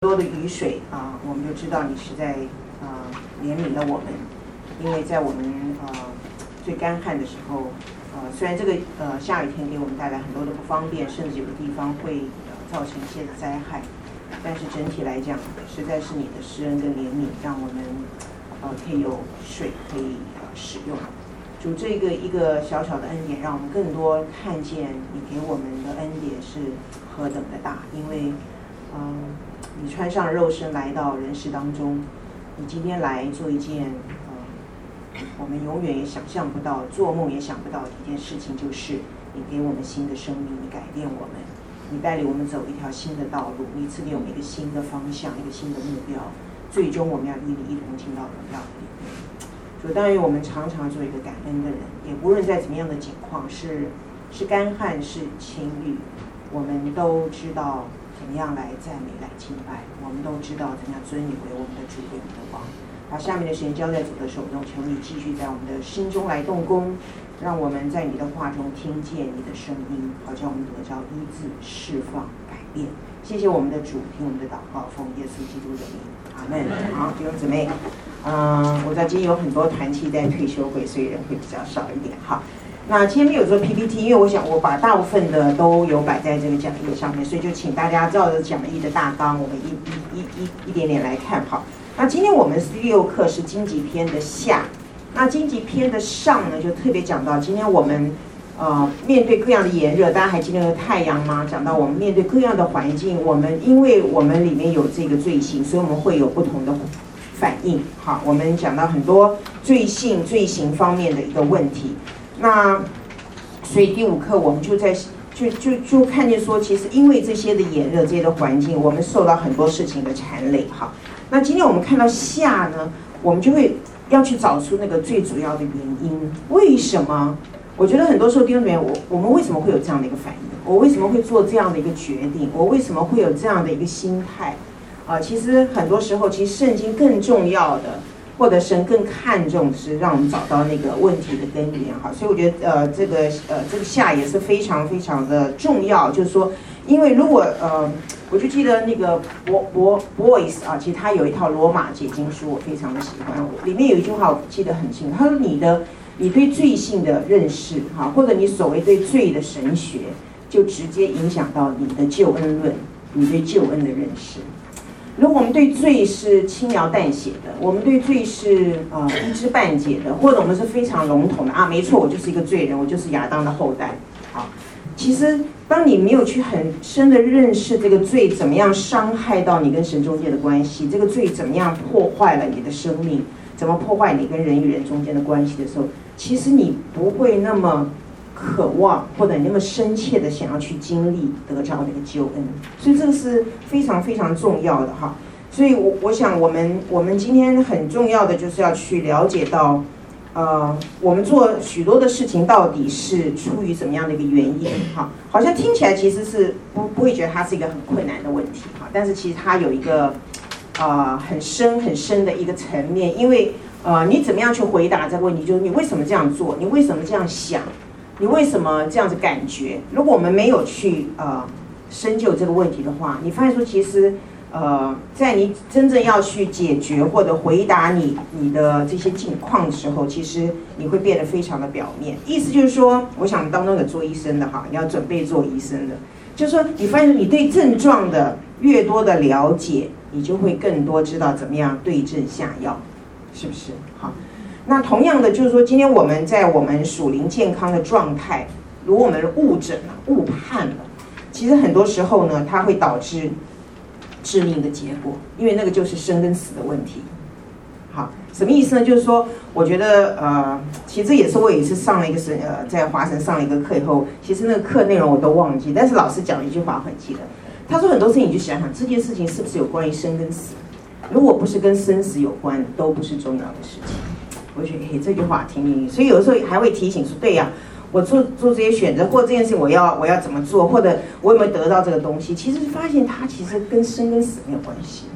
多的雨水啊，我们就知道你是在啊怜悯了我们，因为在我们呃最干旱的时候，呃虽然这个呃下雨天给我们带来很多的不方便，甚至有的地方会造成一些的灾害，但是整体来讲，实在是你的施恩跟怜悯，让我们呃可以有水可以呃使用。主这个一个小小的恩典，让我们更多看见你给我们的恩典是何等的大，因为嗯。你穿上肉身来到人世当中，你今天来做一件呃，我们永远也想象不到、做梦也想不到的一件事情，就是你给我们新的生命，你改变我们，你带领我们走一条新的道路，你赐给我们一个新的方向、一个新的目标，最终我们要与你一同进到荣耀里面。所以，当然我们常常做一个感恩的人，也无论在怎么样的境况，是是干旱是青绿，我们都知道。怎么样来赞美、来敬拜？我们都知道怎样尊你为我们的主、为我们的王。把下面的时间交在主的手中，求你继续在我们的心中来动工，让我们在你的话中听见你的声音，好叫我们得着一字、释放、改变。谢谢我们的主，听我们的祷告，奉耶稣基督的名，阿门。好，弟兄姊妹，嗯，我知道今天有很多团契在退休会，所以人会比较少一点。好。那今天没有做 PPT，因为我想我把大部分的都有摆在这个讲义上面，所以就请大家照着讲义的大纲，我们一一一一一点点来看。好，那今天我们第六课是荆棘篇的下，那荆棘篇的上呢，就特别讲到今天我们呃面对各样的炎热，大家还记得太阳吗？讲到我们面对各样的环境，我们因为我们里面有这个罪行，所以我们会有不同的反应。好，我们讲到很多罪性、罪行方面的一个问题。那，所以第五课我们就在就就就看见说，其实因为这些的炎热，这些的环境，我们受到很多事情的缠累。哈，那今天我们看到夏呢，我们就会要去找出那个最主要的原因。为什么？我觉得很多时候弟兄姊妹，我我们为什么会有这样的一个反应？我为什么会做这样的一个决定？我为什么会有这样的一个心态？啊，其实很多时候，其实圣经更重要的。或者神更看重是让我们找到那个问题的根源哈，所以我觉得呃这个呃这个下也是非常非常的重要，就是说，因为如果呃我就记得那个博博 Boyce 啊，其实他有一套罗马解经书，我非常的喜欢，里面有一句话我记得很清楚，他说你的你对罪性的认识哈，或者你所谓对罪的神学，就直接影响到你的救恩论，你对救恩的认识。如果我们对罪是轻描淡写的，我们对罪是呃一知半解的，或者我们是非常笼统的啊，没错，我就是一个罪人，我就是亚当的后代。好，其实当你没有去很深的认识这个罪怎么样伤害到你跟神中间的关系，这个罪怎么样破坏了你的生命，怎么破坏你跟人与人中间的关系的时候，其实你不会那么。渴望或者那么深切的想要去经历得着那个救恩，所以这个是非常非常重要的哈。所以我我想我们我们今天很重要的就是要去了解到，呃，我们做许多的事情到底是出于什么样的一个原因哈？好像听起来其实是不不会觉得它是一个很困难的问题哈，但是其实它有一个呃很深很深的一个层面，因为呃你怎么样去回答这个问题，就是你为什么这样做，你为什么这样想？你为什么这样子感觉？如果我们没有去呃深究这个问题的话，你发现说其实呃在你真正要去解决或者回答你你的这些境况的时候，其实你会变得非常的表面。意思就是说，我想当中有做医生的哈，你要准备做医生的，就是说你发现你对症状的越多的了解，你就会更多知道怎么样对症下药，是不是？好。那同样的，就是说，今天我们在我们属灵健康的状态，如果我们误诊了、误判了，其实很多时候呢，它会导致致命的结果，因为那个就是生跟死的问题。好，什么意思呢？就是说，我觉得呃，其实也是我有一次上了一个是呃，在华神上了一个课以后，其实那个课内容我都忘记，但是老师讲了一句话我很记得，他说很多事情你就想想，这件事情是不是有关于生跟死？如果不是跟生死有关，都不是重要的事情。我觉得嘿，这句话挺有意思，所以有时候还会提醒说，对呀，我做做这些选择，或这件事我要我要怎么做，或者我有没有得到这个东西？其实发现它其实跟生跟死没有关系，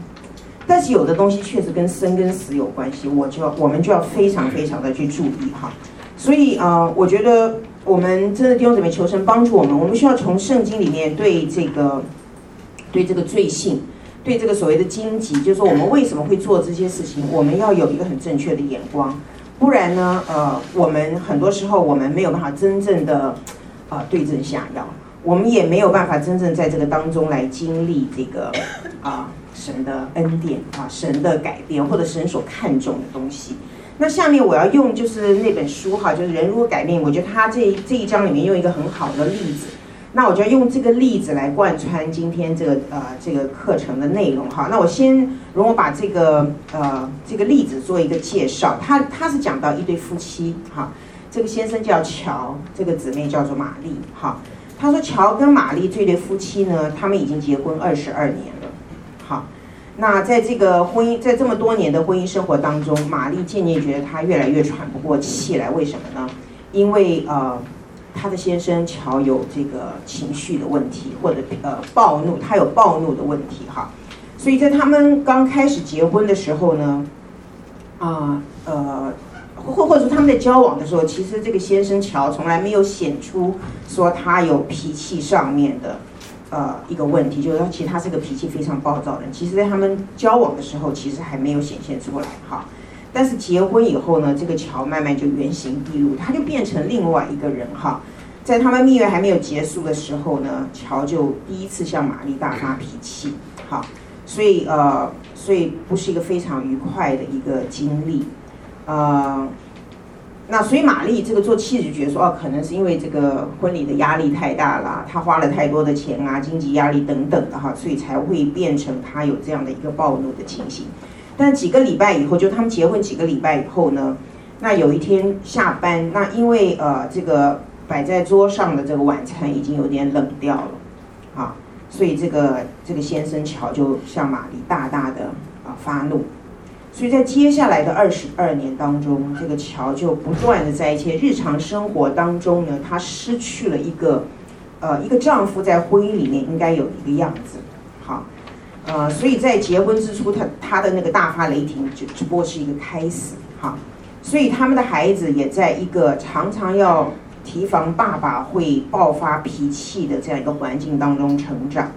但是有的东西确实跟生跟死有关系，我就要我们就要非常非常的去注意哈。所以啊、我觉得我们真的弟兄姊妹求神帮助我们，我们需要从圣经里面对这个对这个罪性。对这个所谓的荆棘，就是说我们为什么会做这些事情，我们要有一个很正确的眼光，不然呢，呃，我们很多时候我们没有办法真正的啊、对症下药，我们也没有办法真正在这个当中来经历这个啊、神的恩典啊神的改变或者神所看重的东西。那下面我要用就是那本书哈，就是人如果改变，我觉得他这这一章里面用一个很好的例子，那我就要用这个例子来贯穿今天这个呃这个课程的内容哈。那我先容我把这个呃这个例子做一个介绍，他他是讲到一对夫妻哈，这个先生叫乔，这个姊妹叫做玛丽哈。他说乔跟玛丽这对夫妻呢，他们已经结婚二十二年了，好。那在这个婚姻，在这么多年的婚姻生活当中，玛丽渐渐觉得她越来越喘不过气来。为什么呢？因为呃，她的先生乔有这个情绪的问题，或者呃暴怒，他有暴怒的问题哈。所以在他们刚开始结婚的时候呢，啊呃，呃，或或者说他们在交往的时候，其实这个先生乔从来没有显出说他有脾气上面的。呃，一个问题就是说，其实他是个脾气非常暴躁的人。其实，在他们交往的时候，其实还没有显现出来哈。但是结婚以后呢，这个乔慢慢就原形毕露，他就变成另外一个人哈。在他们蜜月还没有结束的时候呢，乔就第一次向玛丽大发脾气，好，所以呃，所以不是一个非常愉快的一个经历，呃。那所以玛丽这个做妻子觉得说哦，可能是因为这个婚礼的压力太大了，她花了太多的钱啊，经济压力等等的哈，所以才会变成她有这样的一个暴怒的情形。但几个礼拜以后，就他们结婚几个礼拜以后呢，那有一天下班，那因为呃这个摆在桌上的这个晚餐已经有点冷掉了，啊，所以这个这个先生乔就向玛丽大大的啊发怒。所以在接下来的二十二年当中，这个乔就不断的在一些日常生活当中呢，她失去了一个，呃，一个丈夫在婚姻里面应该有一个样子，好，呃，所以在结婚之初，他他的那个大发雷霆就只不过是一个开始，哈，所以他们的孩子也在一个常常要提防爸爸会爆发脾气的这样一个环境当中成长，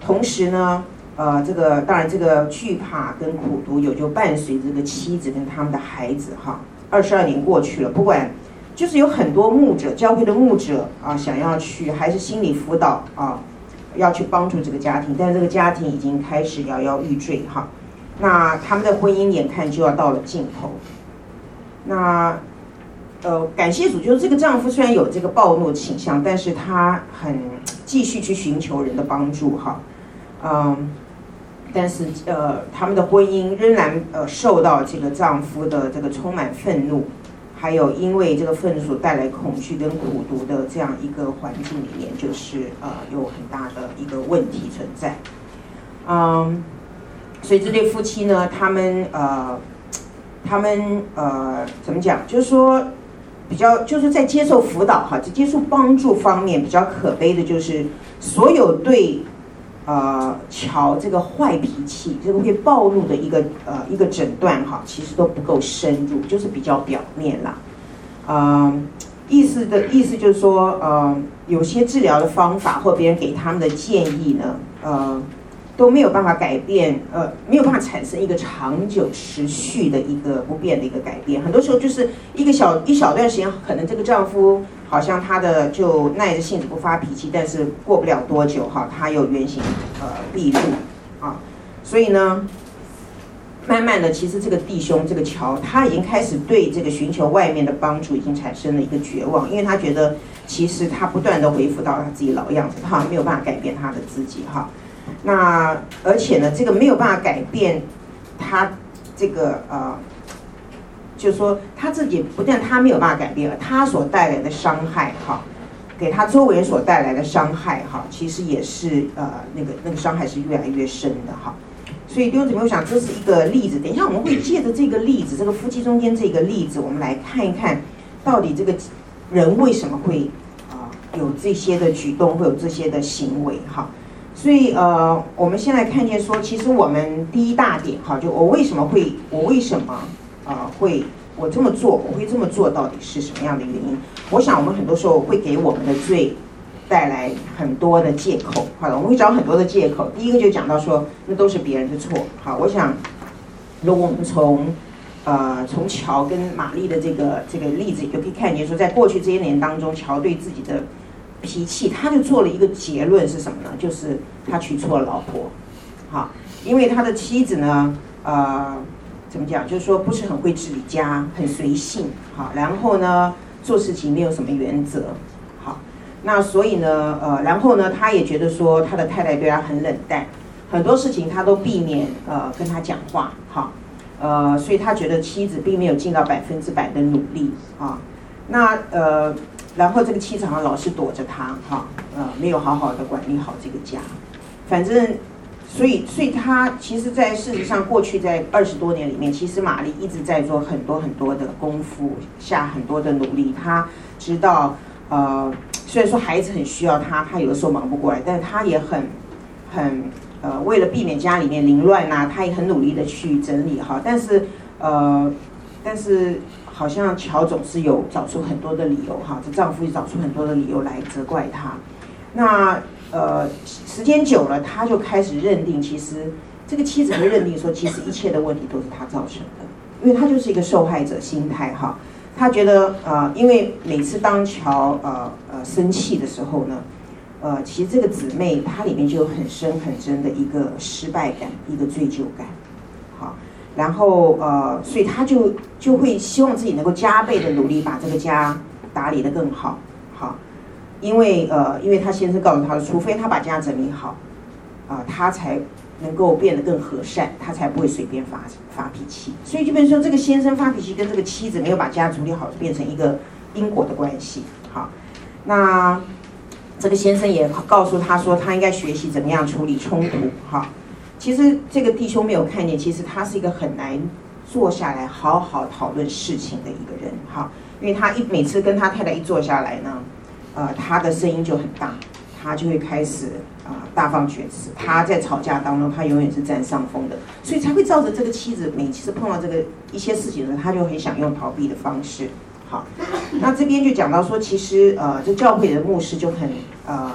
同时呢。呃，这个当然，这个惧怕跟苦毒有就伴随这个妻子跟他们的孩子哈。二十二年过去了，不管就是有很多牧者，教会的牧者啊，想要去还是心理辅导啊，要去帮助这个家庭，但是这个家庭已经开始摇摇欲坠哈。那他们的婚姻眼看就要到了尽头。那呃，感谢主，就是这个丈夫虽然有这个暴怒倾向，但是他很继续去寻求人的帮助哈，嗯。但是，呃，他们的婚姻仍然呃受到这个丈夫的这个充满愤怒，还有因为这个愤怒所带来恐惧跟苦毒的这样一个环境里面，就是呃有很大的一个问题存在。嗯，所以这对夫妻呢，他们呃，他们呃怎么讲？就是说比较就是在接受辅导哈，在接受帮助方面比较可悲的就是所有对。呃，乔这个坏脾气，这个会暴露的一个呃一个诊断哈，其实都不够深入，就是比较表面啦。呃，意思的意思就是说，呃，有些治疗的方法或别人给他们的建议呢，呃。都没有办法改变，呃，没有办法产生一个长久持续的一个不变的一个改变。很多时候就是一个小一小段时间，可能这个丈夫好像他的就耐着性子不发脾气，但是过不了多久哈，他又原形呃毕露啊。所以呢，慢慢的，其实这个弟兄这个乔他已经开始对这个寻求外面的帮助已经产生了一个绝望，因为他觉得其实他不断的恢复到他自己老样子，他没有办法改变他的自己哈。那而且呢，这个没有办法改变他这个呃，就是说他自己不但他没有办法改变了，他所带来的伤害哈，给他周围人所带来的伤害哈，其实也是呃那个那个伤害是越来越深的哈。所以弟兄姊妹，我想这是一个例子。等一下我们会借着这个例子，这个夫妻中间这个例子，我们来看一看到底这个人为什么会啊有这些的举动，会有这些的行为哈。所以呃，我们现在看见说，其实我们第一大点哈，就我为什么会，我为什么、呃、会我这么做，我会这么做，到底是什么样的原因？我想我们很多时候会给我们的罪带来很多的借口。好了，我们会找很多的借口。第一个就讲到说，那都是别人的错。好，我想，如果我们从呃从乔跟玛丽的这个这个例子，就可以看见说，在过去这些年当中，乔对自己的脾气，他就做了一个结论是什么呢？就是他娶错了老婆。好，因为他的妻子呢，呃，怎么讲？就是说不是很会治理家，很随性。好，然后呢，做事情没有什么原则。好，那所以呢，呃，然后呢，他也觉得说他的太太对他很冷淡，很多事情他都避免呃跟他讲话。好，呃，所以他觉得妻子并没有尽到百分之百的努力。啊，那呃。然后这个妻子好像老是躲着他，哈，呃，没有好好的管理好这个家，反正，所以，所以他其实，在事实上，过去在二十多年里面，其实玛丽一直在做很多很多的功夫，下很多的努力。他知道，呃，虽然说孩子很需要他，他有的时候忙不过来，但是他也很，很，呃，为了避免家里面凌乱呐，他也很努力的去整理哈。但是，呃，但是。好像乔总是有找出很多的理由哈，这丈夫也找出很多的理由来责怪他。那呃，时间久了，他就开始认定，其实这个妻子会认定说，其实一切的问题都是他造成的，因为他就是一个受害者心态哈。他觉得呃，因为每次当乔呃呃生气的时候呢，呃，其实这个姊妹她里面就有很深很深的一个失败感，一个罪疚感。好然后呃，所以他就就会希望自己能够加倍的努力，把这个家打理得更，好，因为呃，因为他先生告诉他，除非他把家整理好，啊、呃，他才能够变得更和善，他才不会随便发发脾气。所以就变成说，这个先生发脾气跟这个妻子没有把家处理好，就变成一个因果的关系。好，那这个先生也告诉他说，他应该学习怎么样处理冲突。哈。其实这个弟兄没有看见，其实他是一个很难坐下来好好讨论事情的一个人，哈，因为他一每次跟他太太一坐下来呢，呃，他的声音就很大，他就会开始啊、大放厥词。他在吵架当中，他永远是占上风的，所以才会造成这个妻子每次碰到这个一些事情的时候，他就很想用逃避的方式，好，那这边就讲到说，其实呃，这教会的牧师就很呃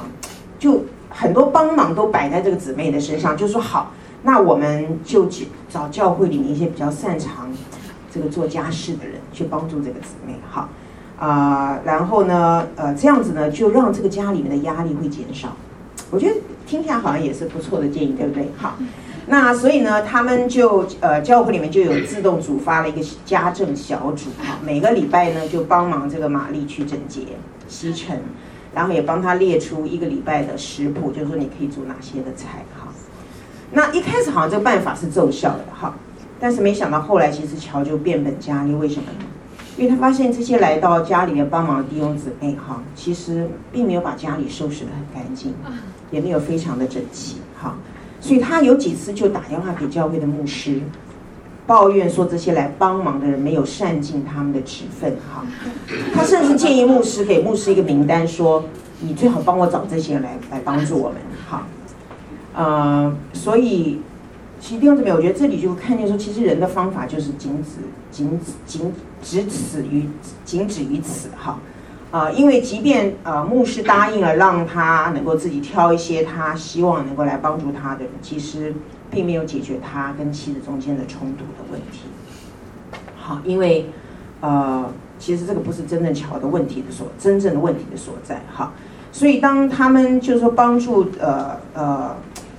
就。很多帮忙都摆在这个姊妹的身上，就说好，那我们就找教会里面一些比较擅长这个做家事的人去帮助这个姊妹，好，啊、呃，然后呢，呃，这样子呢，就让这个家里面的压力会减少。我觉得听起来好像也是不错的建议，对不对？好，那所以呢，他们就呃，教会里面就有自动组发了一个家政小组，哈，每个礼拜呢就帮忙这个玛丽去整洁、吸尘。然后也帮他列出一个礼拜的食谱，就是说你可以煮哪些的菜哈。那一开始好像这个办法是奏效的哈，但是没想到后来其实乔就变本加厉，为什么呢？因为他发现这些来到家里面帮忙的弟兄姊妹哈，其实并没有把家里收拾得很干净，也没有非常的整齐哈，所以他有几次就打电话给教会的牧师。抱怨说这些来帮忙的人没有善尽他们的职分，哈，他甚至建议牧师给牧师一个名单，说你最好帮我找这些人来来帮助我们，哈，呃，所以其实弟兄姊妹，我觉得这里就看见说，其实人的方法就是仅止仅止仅只此于仅止于此，哈，啊，因为即便呃牧师答应了让他能够自己挑一些他希望能够来帮助他的人，其实。并没有解决他跟妻子中间的冲突的问题。好，因为呃，其实这个不是真正巧的问题的所真正的问题的所在。哈，所以当他们就是说帮助呃呃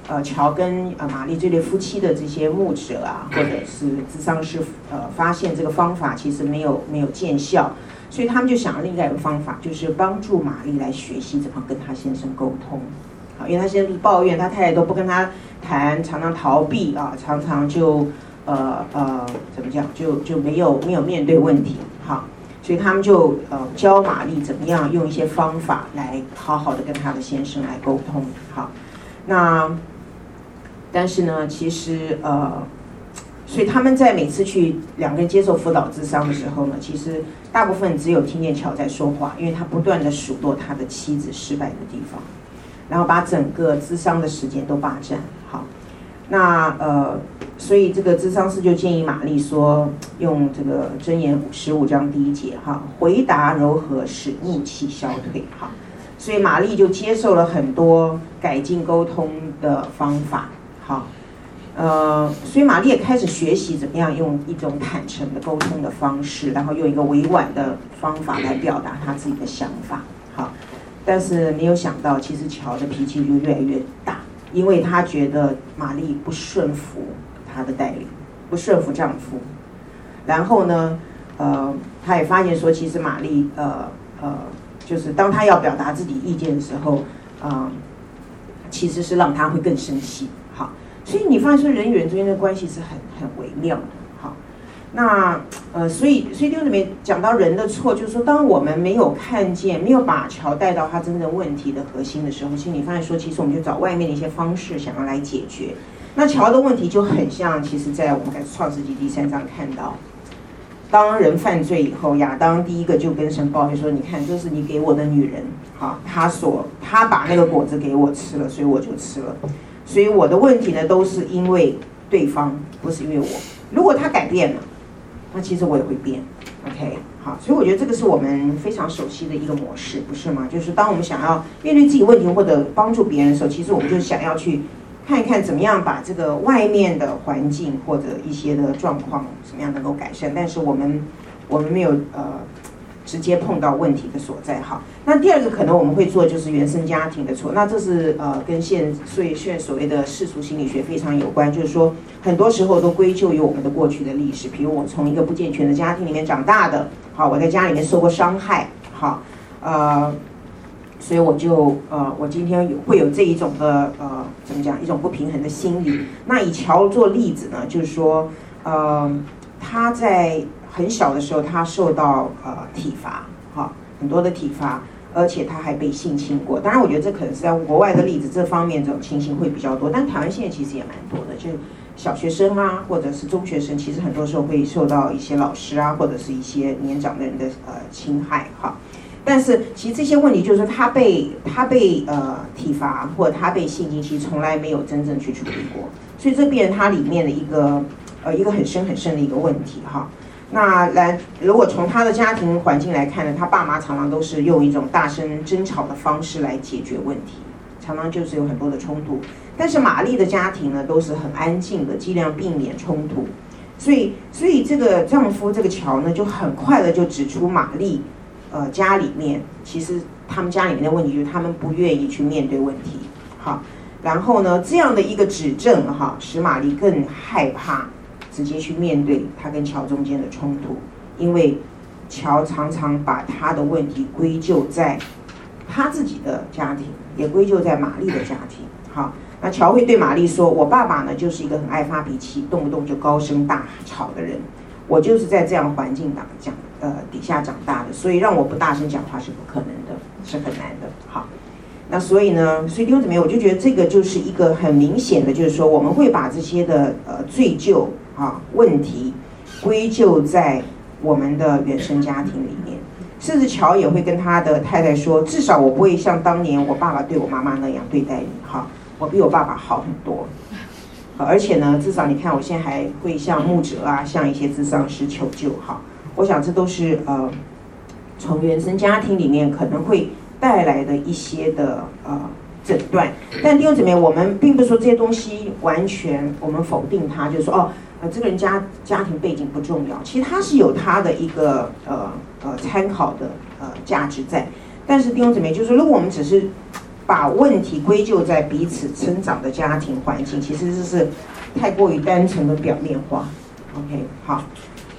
呃乔跟呃玛丽这对夫妻的这些牧者啊，或者是智商师呃发现这个方法其实没有没有见效，所以他们就想了另外一个方法，就是帮助玛丽来学习怎么跟他先生沟通。好，因为他现在是抱怨他太太都不跟他。谈常常逃避啊，常常就呃呃怎么讲，就就没有没有面对问题，好，所以他们就呃教玛丽怎么样用一些方法来好好的跟他的先生来沟通，好，那但是呢，其实呃，所以他们在每次去两个人接受辅导咨商的时候呢，其实大部分只有听见乔在说话，因为他不断的数落他的妻子失败的地方。然后把整个咨商的时间都霸占，好，那呃，所以这个咨商师就建议玛丽说，用这个箴言十五章第一节哈，回答柔和，使怒气消退，哈，所以玛丽就接受了很多改进沟通的方法。好，呃，所以玛丽也开始学习怎么样用一种坦诚的沟通的方式，然后用一个委婉的方法来表达她自己的想法。好，但是没有想到，其实乔的脾气就越来越大，因为他觉得玛丽不顺服他的带领，不顺服丈夫。然后呢，呃，他也发现说，其实玛丽，呃呃，就是当他要表达自己意见的时候，啊、其实是让他会更生气。所以你发现说人与人之间的关系是很很微妙的。好，那呃，所以所以这里面讲到人的错，就是说，当我们没有看见，没有把乔带到他真正问题的核心的时候，其实你发现说，其实我们就找外面的一些方式想要来解决。那乔的问题就很像，其实在我们在创世纪第三章看到。当人犯罪以后，亚当第一个就跟神抱怨说：“你看，这是你给我的女人，好，他所他把那个果子给我吃了，所以我就吃了。所以我的问题呢，都是因为对方，不是因为我。如果他改变了，那其实我也会变。OK，好，所以我觉得这个是我们非常熟悉的一个模式，不是吗？就是当我们想要面对自己问题或者帮助别人的时候，其实我们就想要去。”看一看怎么样把这个外面的环境或者一些的状况怎么样能够改善，但是我们我们没有呃直接碰到问题的所在哈。那第二个可能我们会做就是原生家庭的错，那这是呃跟现所以现所谓的世俗心理学非常有关，就是说很多时候都归咎于我们的过去的历史，比如我从一个不健全的家庭里面长大的，好，我在家里面受过伤害，好，呃。所以我就呃，我今天有会有这一种的呃，怎么讲，一种不平衡的心理。那以乔做例子呢，就是说，呃，他在很小的时候，他受到呃体罚，哈，很多的体罚，而且他还被性侵过。当然，我觉得这可能是在国外的例子，这方面这种情形会比较多。但台湾现在其实也蛮多的，就小学生啊，或者是中学生，其实很多时候会受到一些老师啊，或者是一些年长的人的呃侵害，哈。但是其实这些问题就是他被他被呃体罚或者他被性侵，其实从来没有真正去处理过，所以这变成他里面的一个呃一个很深很深的一个问题哈。那来如果从他的家庭环境来看呢，他爸妈常常都是用一种大声争吵的方式来解决问题，常常就是有很多的冲突。但是玛丽的家庭呢都是很安静的，尽量避免冲突。所以所以这个丈夫这个乔呢就很快的就指出玛丽。呃，家里面其实他们家里面的问题就是他们不愿意去面对问题，好，然后呢，这样的一个指证哈，使玛丽更害怕直接去面对他跟乔中间的冲突，因为乔常常把他的问题归咎在他自己的家庭，也归咎在玛丽的家庭，好，那乔会对玛丽说：“我爸爸呢，就是一个很爱发脾气，动不动就高声大吵的人，我就是在这样环境当讲。”呃，底下长大的，所以让我不大声讲话是不可能的，是很难的。好，那所以呢，所以弟兄姊妹，我就觉得这个就是一个很明显的，就是说我们会把这些的呃罪疚啊问题归咎在我们的原生家庭里面，甚至乔也会跟他的太太说，至少我不会像当年我爸爸对我妈妈那样对待你，哈，我比我爸爸好很多，而且呢，至少你看我现在还会向牧者啊，向一些智商师求救，哈。我想这都是呃，从原生家庭里面可能会带来的一些的呃诊断。但弟兄姊妹，我们并不是说这些东西完全我们否定它，就是说哦，呃，这个人家家庭背景不重要，其实他是有他的一个呃呃参考的呃价值在。但是弟兄姊妹，就是说如果我们只是把问题归咎在彼此成长的家庭环境，其实这是太过于单纯的表面化。OK，好，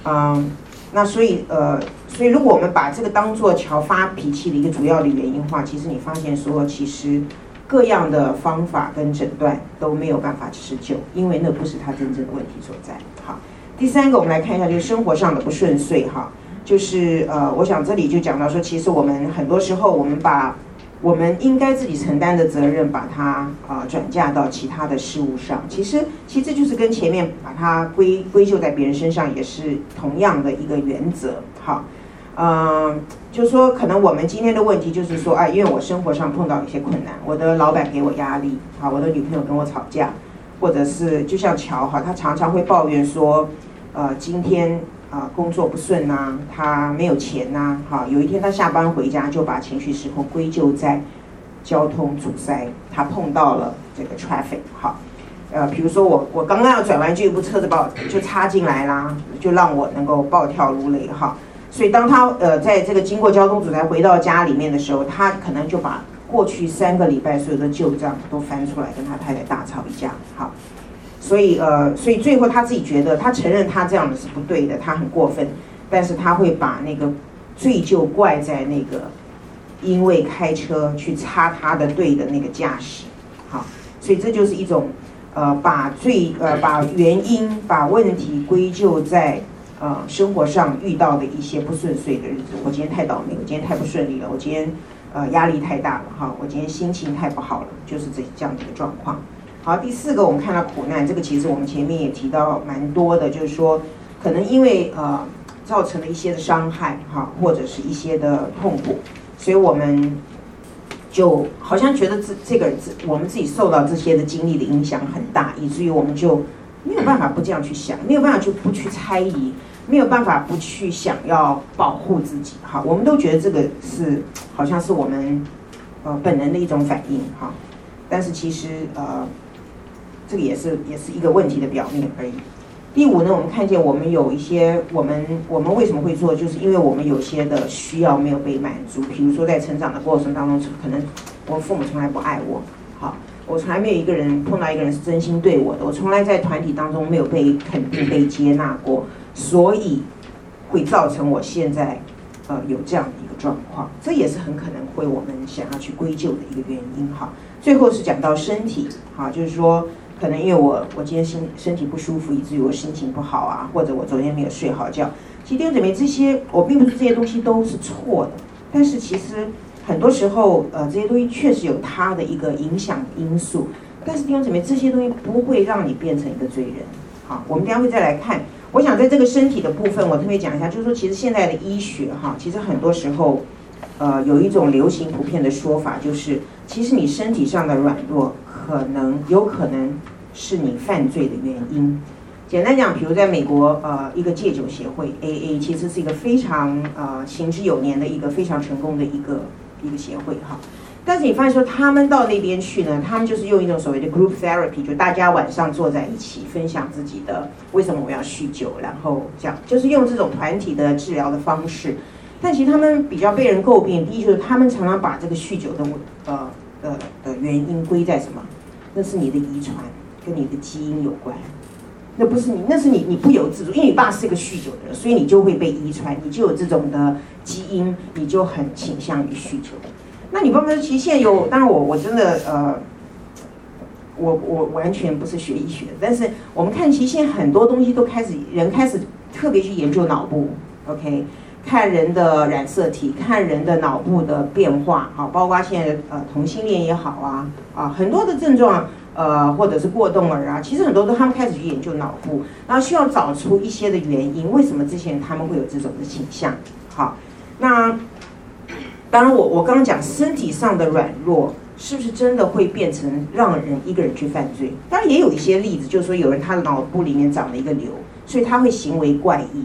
嗯。那所以呃，所以如果我们把这个当做乔发脾气的一个主要的原因的话，其实你发现说，其实各样的方法跟诊断都没有办法持久，因为那不是他真正的问题所在。好，第三个我们来看一下，就是生活上的不顺遂哈，就是呃，我想这里就讲到说，其实我们很多时候我们把。我们应该自己承担的责任，把它啊、呃、转嫁到其他的事物上。其实，其实这就是跟前面把它归归咎在别人身上，也是同样的一个原则。好，嗯、就说，可能我们今天的问题就是说，啊，因为我生活上碰到一些困难，我的老板给我压力，好，我的女朋友跟我吵架，或者是就像乔哈，他常常会抱怨说，呃，今天啊工作不顺呐，他没有钱呐，好，有一天他下班回家就把情绪失控归咎在交通阻塞，他碰到了这个 traffic，好，呃，比如说我我刚刚要转弯，就一部车子把我就插进来啦，就让我能够暴跳如雷哈。所以当他呃在这个经过交通阻塞回到家里面的时候，他可能就把过去三个礼拜所有的旧账都翻出来跟他太太大吵一架，好。所以呃，所以最后他自己觉得，他承认他这样的是不对的，他很过分，但是他会把那个罪就怪在那个因为开车去插他的队的那个驾驶，好，所以这就是一种呃把罪呃把原因把问题归咎在呃生活上遇到的一些不顺遂的日子。我今天太倒霉，我今天太不顺利了，我今天呃压力太大了哈，我今天心情太不好了，就是这这样的一个状况。好，第四个我们看到苦难，这个其实我们前面也提到蛮多的，就是说，可能因为呃造成了一些的伤害哈，或者是一些的痛苦，所以我们就好像觉得自这个自我们自己受到这些的经历的影响很大，以至于我们就没有办法不这样去想，没有办法就不去猜疑，没有办法不去想要保护自己哈，我们都觉得这个是好像是我们呃本能的一种反应哈，但是其实呃。这个也是也是一个问题的表面而已。第五呢，我们看见我们有一些我们我们为什么会做，就是因为我们有些的需要没有被满足。比如说在成长的过程当中，可能我父母从来不爱我，好，我从来没有一个人碰到一个人是真心对我的，我从来在团体当中没有被肯定、被接纳过，所以会造成我现在呃有这样的一个状况。这也是很可能会我们想要去归咎的一个原因哈。最后是讲到身体，哈，就是说。可能因为我我今天身身体不舒服，以至于我心情不好啊，或者我昨天没有睡好觉。其实弟兄姊妹，这些我并不是这些东西都是错的，但是其实很多时候，呃，这些东西确实有它的一个影响因素。但是弟兄姊妹，这些东西不会让你变成一个罪人。好，我们等下会再来看。我想在这个身体的部分，我特别讲一下，就是说，其实现在的医学哈，其实很多时候，呃，有一种流行普遍的说法，就是其实你身体上的软弱。可能有可能是你犯罪的原因。简单讲，比如在美国，呃，一个戒酒协会 AA，其实是一个非常呃行之有年的一个非常成功的一个一个协会哈。但是你发现说，他们到那边去呢，他们就是用一种所谓的 group therapy，就大家晚上坐在一起分享自己的为什么我要酗酒，然后这样就是用这种团体的治疗的方式。但其实他们比较被人诟病，第一就是他们常常把这个酗酒的呃的的原因归在什么？那是你的遗传，跟你的基因有关。那不是你，那是你，你不由自主，因为你爸是一个酗酒的人，所以你就会被遗传，你就有这种的基因，你就很倾向于酗酒。那你爸爸其实现在有，当然我我真的呃，我我完全不是学医学的，但是我们看其实现在很多东西都开始，人开始特别去研究脑部，OK，看人的染色体，看人的脑部的变化，好，包括现在呃同性恋也好啊。啊，很多的症状，呃，或者是过动儿啊，其实很多都他们开始去研究脑部，然后需要找出一些的原因，为什么这些人他们会有这种的倾向？好，那当然我我刚刚讲身体上的软弱，是不是真的会变成让人一个人去犯罪？当然也有一些例子，就是说有人他脑部里面长了一个瘤，所以他会行为怪异，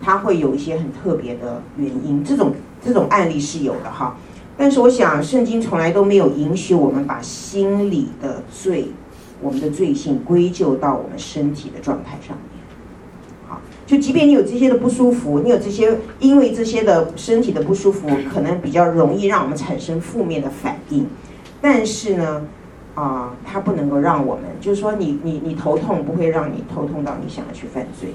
他会有一些很特别的原因，这种这种案例是有的哈。但是我想，圣经从来都没有允许我们把心理的罪、我们的罪性归咎到我们身体的状态上。就即便你有这些的不舒服，你有这些，因为这些的身体的不舒服，可能比较容易让我们产生负面的反应。但是呢，啊，它不能够让我们，就是说你，你你你头痛不会让你头痛到你想要去犯罪。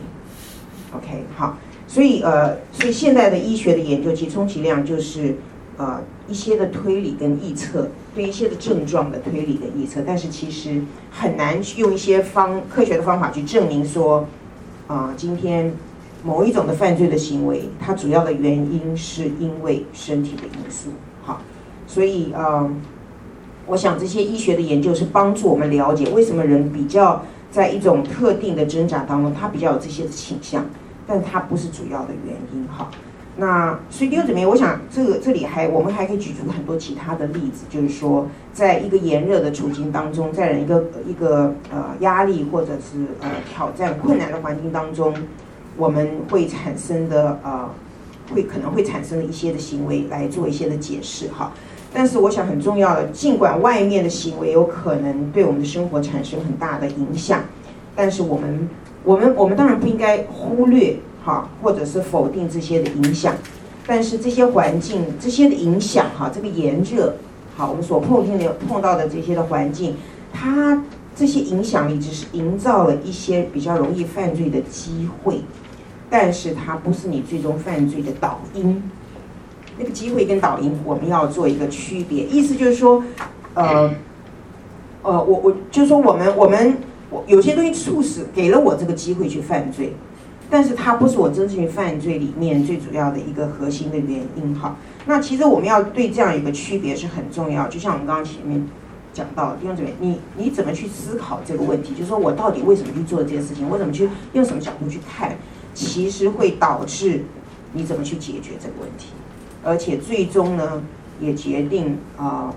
OK，好，所以呃，所以现在的医学的研究，其充其量就是。呃，一些的推理跟臆测，对一些的症状的推理跟臆测，但是其实很难用一些方科学的方法去证明说，啊、今天某一种的犯罪的行为，它主要的原因是因为身体的因素。好，所以呃，我想这些医学的研究是帮助我们了解为什么人比较在一种特定的挣扎当中，他比较有这些的倾向，但他不是主要的原因。哈。那所以第二点，我想这个这里还我们还可以举出很多其他的例子，就是说，在一个炎热的处境当中，在一个一个呃压力或者是呃挑战困难的环境当中，我们会产生的呃，会可能会产生的一些的行为来做一些的解释哈。但是我想很重要的，尽管外面的行为有可能对我们的生活产生很大的影响，但是我们我们我们当然不应该忽略哈，或者是否定这些的影响。但是这些环境这些的影响哈，这个炎热，好，我们所碰见的碰到的这些的环境，它这些影响力只是营造了一些比较容易犯罪的机会，但是它不是你最终犯罪的导因。那个机会跟导因，我们要做一个区别。意思就是说，呃，呃，我我就是说，我们我们我有些东西促使给了我这个机会去犯罪，但是它不是我真正犯罪里面最主要的一个核心的原因。哈，那其实我们要对这样一个区别是很重要。就像我们刚刚前面讲到的，弟兄姊妹，你你怎么去思考这个问题？就是说我到底为什么去做这件事情？我怎么去用什么角度去看？其实会导致你怎么去解决这个问题。而且最终呢，也决定啊，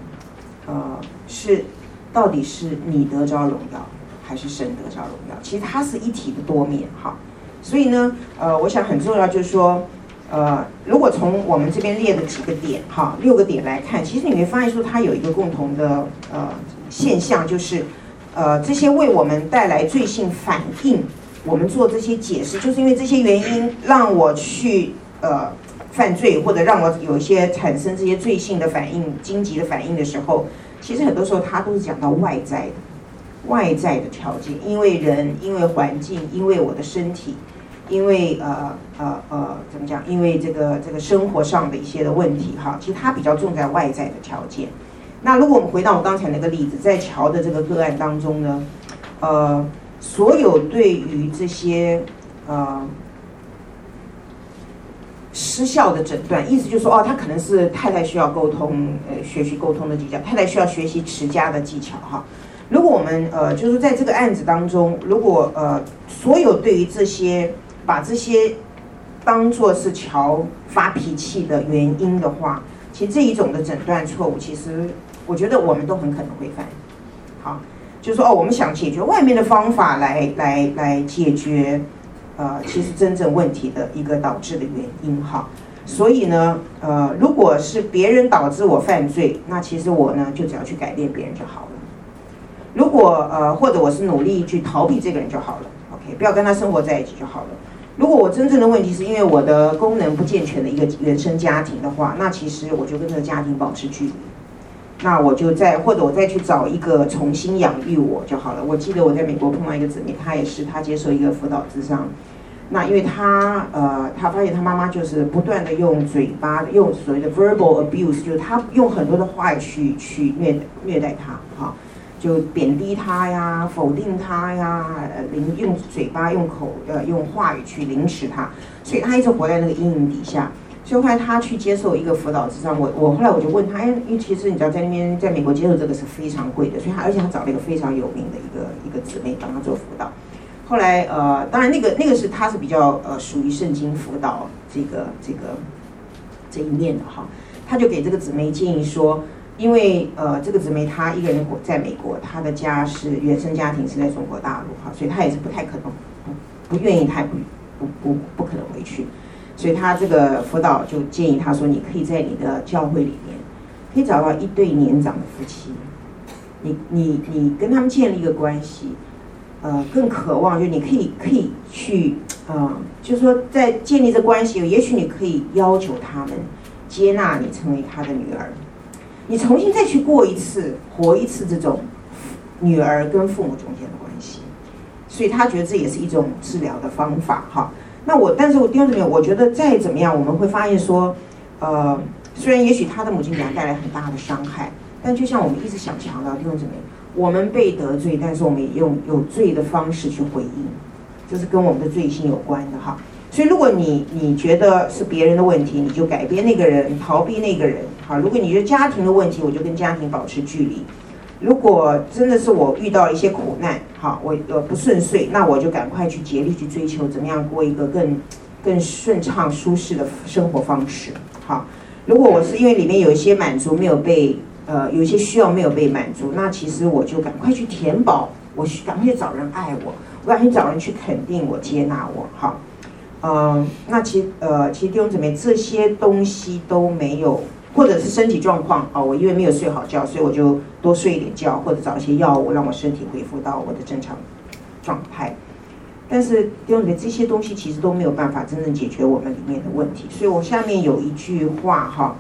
呃，呃，是到底是你得着荣耀，还是神得着荣耀？其实它是一体的多面哈。所以呢，呃，我想很重要就是说，呃，如果从我们这边列的几个点哈，六个点来看，其实你会发现说它有一个共同的呃现象，就是呃这些为我们带来罪性反应，我们做这些解释，就是因为这些原因让我去呃。犯罪或者让我有一些产生这些罪性的反应、荆棘的反应的时候，其实很多时候他都是讲到外在的、外在的条件，因为人、因为环境、因为我的身体、因为呃呃呃怎么讲？因为这个这个生活上的一些的问题哈，其实他比较重在外在的条件。那如果我们回到我刚才那个例子，在乔的这个个案当中呢，呃，所有对于这些呃。失效的诊断，意思就是说，哦，他可能是太太需要沟通，呃，学习沟通的技巧，太太需要学习持家的技巧，哈。如果我们呃，就是在这个案子当中，如果呃，所有对于这些把这些当做是乔发脾气的原因的话，其实这一种的诊断错误，其实我觉得我们都很可能会犯。好，就说，哦，我们想解决外面的方法来来来解决。呃，其实真正问题的一个导致的原因哈，所以呢，呃，如果是别人导致我犯罪，那其实我呢就只要去改变别人就好了。如果呃，或者我是努力去逃避这个人就好了，OK，不要跟他生活在一起就好了。如果我真正的问题是因为我的功能不健全的一个原生家庭的话，那其实我就跟这个家庭保持距离。那我就再或者我再去找一个重新养育我就好了。我记得我在美国碰到一个姊妹，她也是，她接受一个辅导咨商。那因为她呃，她发现她妈妈就是不断的用嘴巴，用所谓的 verbal abuse，就是她用很多的话去去虐虐待她，哈，就贬低他呀，否定他呀，呃，凌用嘴巴用口呃用话语去凌迟他，所以他一直活在那个阴影底下。所以后来他去接受一个辅导之上，我我后来我就问他，哎，因为其实你知道在那边在美国接受这个是非常贵的，所以他而且他找了一个非常有名的一个一个姊妹帮他做辅导。后来呃，当然那个那个是他是比较呃属于圣经辅导这个这个这一面的哈，他就给这个姊妹建议说，因为呃这个姊妹她一个人活在美国，她的家是原生家庭是在中国大陆哈，所以她也是不太可能不不愿意，她也不不不不可能回去。所以她这个辅导就建议她说：“你可以在你的教会里面，可以找到一对年长的夫妻，你你你跟他们建立一个关系，呃，更渴望就你可以可以去，呃，就是说在建立这关系，也许你可以要求他们接纳你成为他的女儿，你重新再去过一次活一次这种女儿跟父母中间的关系。所以他觉得这也是一种治疗的方法，哈。”那我，但是我第二点，我觉得再怎么样，我们会发现说，呃，虽然也许他的母亲给他带来很大的伤害，但就像我们一直想强调，弟兄姊妹，我们被得罪，但是我们也用有罪的方式去回应，这是跟我们的罪性有关的哈。所以如果你你觉得是别人的问题，你就改变那个人，逃避那个人，好。如果你觉得家庭的问题，我就跟家庭保持距离。如果真的是我遇到一些苦难，好，我呃不顺遂，那我就赶快去竭力去追求怎么样过一个更更顺畅舒适的生活方式，好。如果我是因为里面有一些满足没有被呃有一些需要没有被满足，那其实我就赶快去填饱，我去赶快去找人爱我，我赶快去找人去肯定我接纳我，好。呃，那其呃，其实弟兄姊妹这些东西都没有，或者是身体状况啊、我因为没有睡好觉，所以我就多睡一点觉，或者找一些药物让我身体恢复到我的正常状态。但是弟兄姊妹这些东西其实都没有办法真正解决我们里面的问题。所以我下面有一句话哈，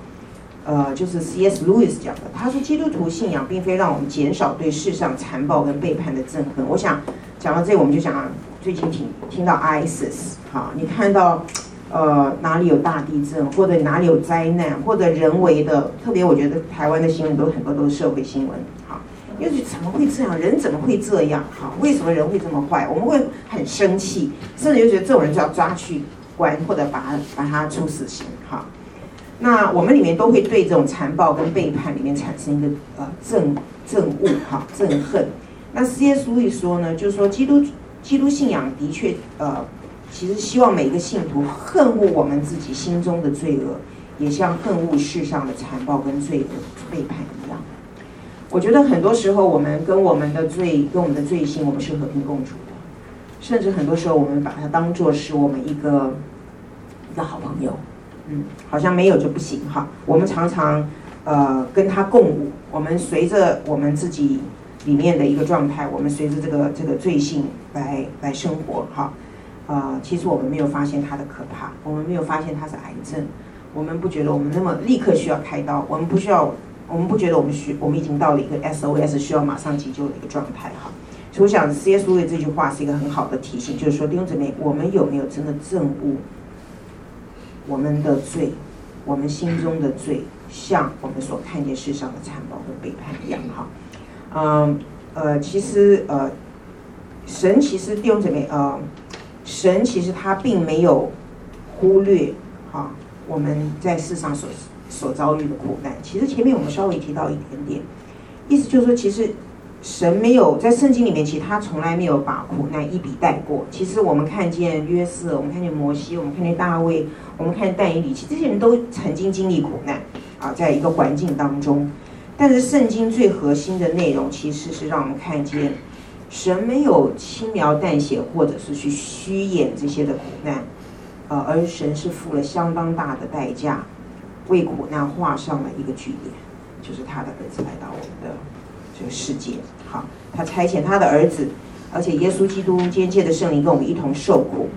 呃，就是 C.S. Lewis 讲的，他说基督徒信仰并非让我们减少对世上残暴跟背叛的憎恨。我想讲到这，我们就讲最近听听到 ISIS。好，你看到，呃，哪里有大地震，或者哪里有灾难，或者人为的，特别我觉得台湾的新闻都很多都是社会新闻。好，因为怎么会这样？人怎么会这样？好，为什么人会这么坏？我们会很生气，甚至就觉得这种人就要抓去关，或者把他把他处死刑。好，那我们里面都会对这种残暴跟背叛里面产生一个呃憎憎恶，哈，憎恨。那 C.S. Lewis 说呢，就是说基督基督信仰的确呃。其实希望每一个信徒恨恶我们自己心中的罪恶，也像恨恶世上的残暴跟罪恶背叛一样。我觉得很多时候我们跟我们的罪、跟我们的罪性，我们是和平共处的。甚至很多时候我们把它当作是我们一个一个好朋友，嗯，好像没有就不行哈。我们常常呃跟他共舞，我们随着我们自己里面的一个状态，我们随着这个这个罪性来来生活哈。呃，其实我们没有发现它的可怕，我们没有发现它是癌症，我们不觉得我们那么立刻需要开刀，我们不需要，我们不觉得我们需，我们已经到了一个 SOS 需要马上急救的一个状态哈。所以我想 C S O E 这句话是一个很好的提醒，就是说弟兄姊妹，我们有没有真的憎恶我们的罪，我们心中的罪，像我们所看见世上的残暴和背叛一样哈？嗯，呃，其实呃，神其实弟兄姊妹呃。神其实他并没有忽略哈我们在世上所所遭遇的苦难。其实前面我们稍微提到一点点，意思就是说，其实神没有在圣经里面，其实他从来没有把苦难一笔带过。其实我们看见约瑟，我们看见摩西，我们看见大卫，我们看见但以理，其实这些人都曾经经历苦难啊，在一个环境当中。但是圣经最核心的内容，其实是让我们看见。神没有轻描淡写，或者是去虚演这些的苦难，呃，而神是付了相当大的代价，为苦难画上了一个句点，就是他的儿子来到我们的这个世界。好，他差遣他的儿子，而且耶稣基督间接的圣灵跟我们一同受苦，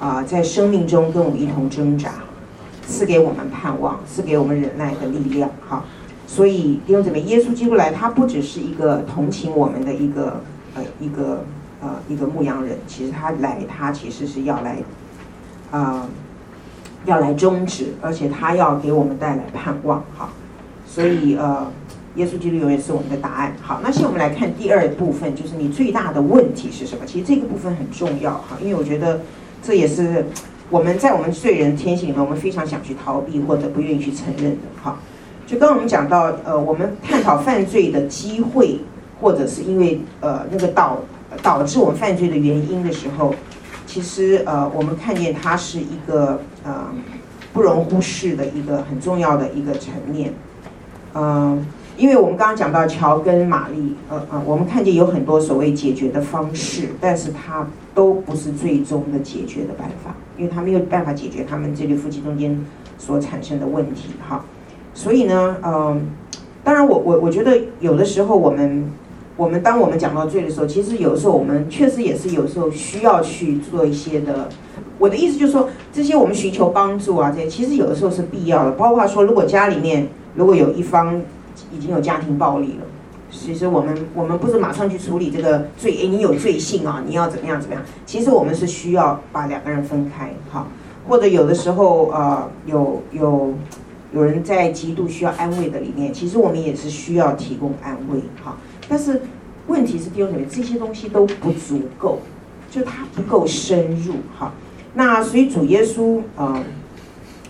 啊、在生命中跟我们一同挣扎，赐给我们盼望，赐给我们忍耐的力量。好，所以弟兄姊妹，耶稣基督来，他不只是一个同情我们的一个。呃，一个呃，一个牧羊人，其实他来，他其实是要来，啊、呃，要来终止，而且他要给我们带来盼望，哈。所以呃，耶稣基督永远是我们的答案。好，那现在我们来看第二部分，就是你最大的问题是什么？其实这个部分很重要，哈，因为我觉得这也是我们在我们罪人天性里面，我们非常想去逃避或者不愿意去承认的，哈。就刚刚我们讲到，呃，我们探讨犯罪的机会。或者是因为呃那个导导致我们犯罪的原因的时候，其实呃我们看见它是一个呃不容忽视的一个很重要的一个层面，嗯、因为我们刚刚讲到乔跟玛丽，呃呃，我们看见有很多所谓解决的方式，但是它都不是最终的解决的办法，因为他没有办法解决他们这对夫妻中间所产生的问题哈，所以呢，嗯、当然我我我觉得有的时候我们。我们当我们讲到罪的时候，其实有的时候我们确实也是有时候需要去做一些的。我的意思就是说，这些我们寻求帮助啊，这些其实有的时候是必要的。包括说，如果家里面如果有一方已经有家庭暴力了，其实我们我们不是马上去处理这个罪，诶，你有罪性啊，你要怎么样怎么样？其实我们是需要把两个人分开，哈，或者有的时候呃，有有有人在极度需要安慰的里面，其实我们也是需要提供安慰，哈。但是问题是，弟兄姊妹，这些东西都不足够，就它不够深入哈。那所以主耶稣呃，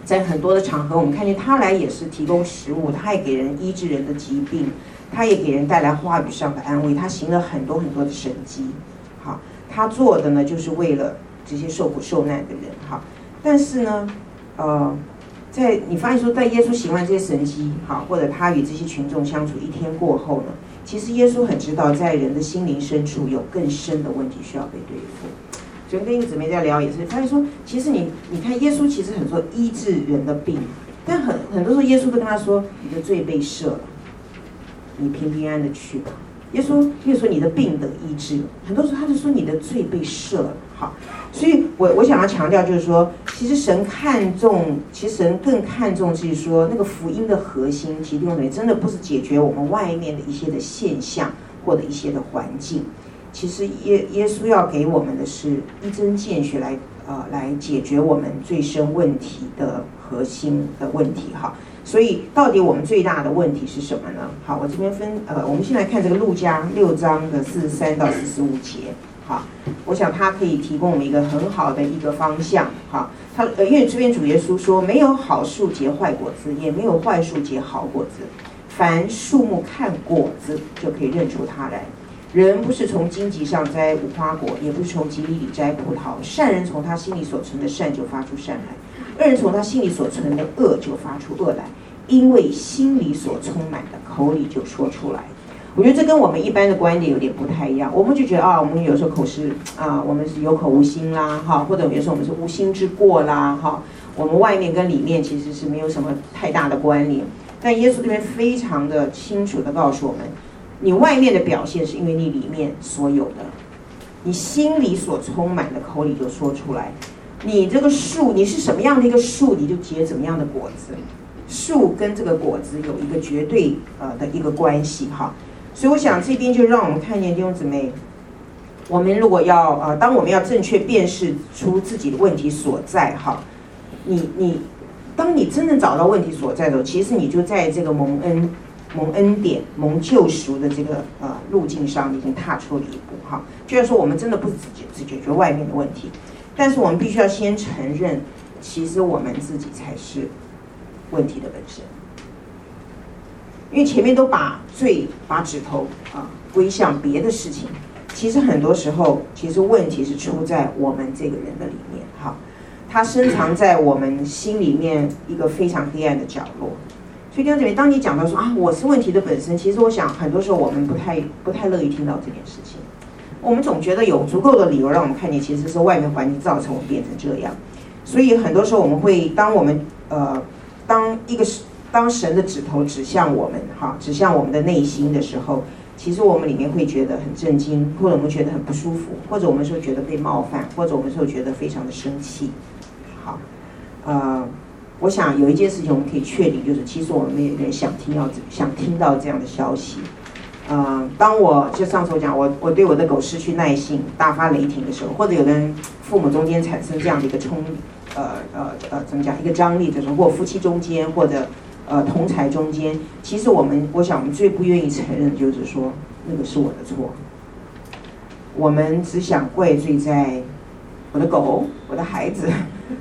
在很多的场合，我们看见他来也是提供食物，他也给人医治人的疾病，他也给人带来话语上的安慰，他行了很多很多的神迹，好，他做的呢就是为了这些受苦受难的人哈。但是呢，呃，在你发现说，在耶稣行完这些神迹，好，或者他与这些群众相处一天过后呢？其实耶稣很知道，在人的心灵深处有更深的问题需要被对付，昨天跟一个姊妹在聊，也是发现说，其实你你看耶稣其实很多医治人的病，但很很多时候耶稣都跟他说，你的罪被赦了，你平平安的去吧。耶稣耶稣说你的病得医治，很多时候他就说你的罪被赦了。好，所以我我想要强调就是说，其实神看重，其实神更看重就是说那个福音的核心，其实用的真的不是解决我们外面的一些的现象或者一些的环境，其实耶耶稣要给我们的是一针见血来呃来解决我们最深问题的核心的问题哈。所以，到底我们最大的问题是什么呢？好，我这边分呃，我们先来看这个路加六章的四十三到四十五节。好，我想它可以提供我们一个很好的一个方向。好，它呃，因为这边主耶稣说，没有好树结坏果子，也没有坏树结好果子。凡树木看果子就可以认出它来。人不是从荆棘上摘无花果，也不是从蒺藜里摘葡萄。善人从他心里所存的善就发出善来。恶人从他心里所存的恶就发出恶来，因为心里所充满的，口里就说出来。我觉得这跟我们一般的观点有点不太一样。我们就觉得啊，我们有时候口是啊，我们是有口无心啦，哈，或者有时候我们是无心之过啦，哈。我们外面跟里面其实是没有什么太大的关联。但耶稣这边非常的清楚地告诉我们，你外面的表现是因为你里面所有的，你心里所充满的，口里就说出来。你这个树，你是什么样的一个树，你就结怎么样的果子。树跟这个果子有一个绝对呃的一个关系哈。所以我想这边就让我们看见弟兄姊妹，我们如果要呃，当我们要正确辨识出自己的问题所在哈，你你，当你真正找到问题所在的时候，其实你就在这个蒙恩、蒙恩典、蒙救赎的这个呃路径上已经踏出了一步哈。就是说我们真的不是只解只解决外面的问题。但是我们必须要先承认，其实我们自己才是问题的本身，因为前面都把罪、把指头啊归向别的事情，其实很多时候，其实问题是出在我们这个人的里面，哈，它深藏在我们心里面一个非常黑暗的角落。所以弟兄姊妹，当你讲到说啊，我是问题的本身，其实我想很多时候我们不太不太乐意听到这件事情。我们总觉得有足够的理由让我们看见，其实是外面环境造成我们变成这样。所以很多时候我们会，当我们呃，当一个当神的指头指向我们，哈，指向我们的内心的时候，其实我们里面会觉得很震惊，或者我们觉得很不舒服，或者我们说觉得被冒犯，或者我们说觉得非常的生气。好，呃，我想有一件事情我们可以确定，就是其实我们有人想听到想听到这样的消息。呃，当我就上次我讲，我我对我的狗失去耐性，大发雷霆的时候，或者有人父母中间产生这样的一个冲，呃呃呃，怎么讲一个张力的时候，或夫妻中间，或者呃同侪中间，其实我们我想我们最不愿意承认就是说那个是我的错，我们只想怪罪在我的狗、我的孩子。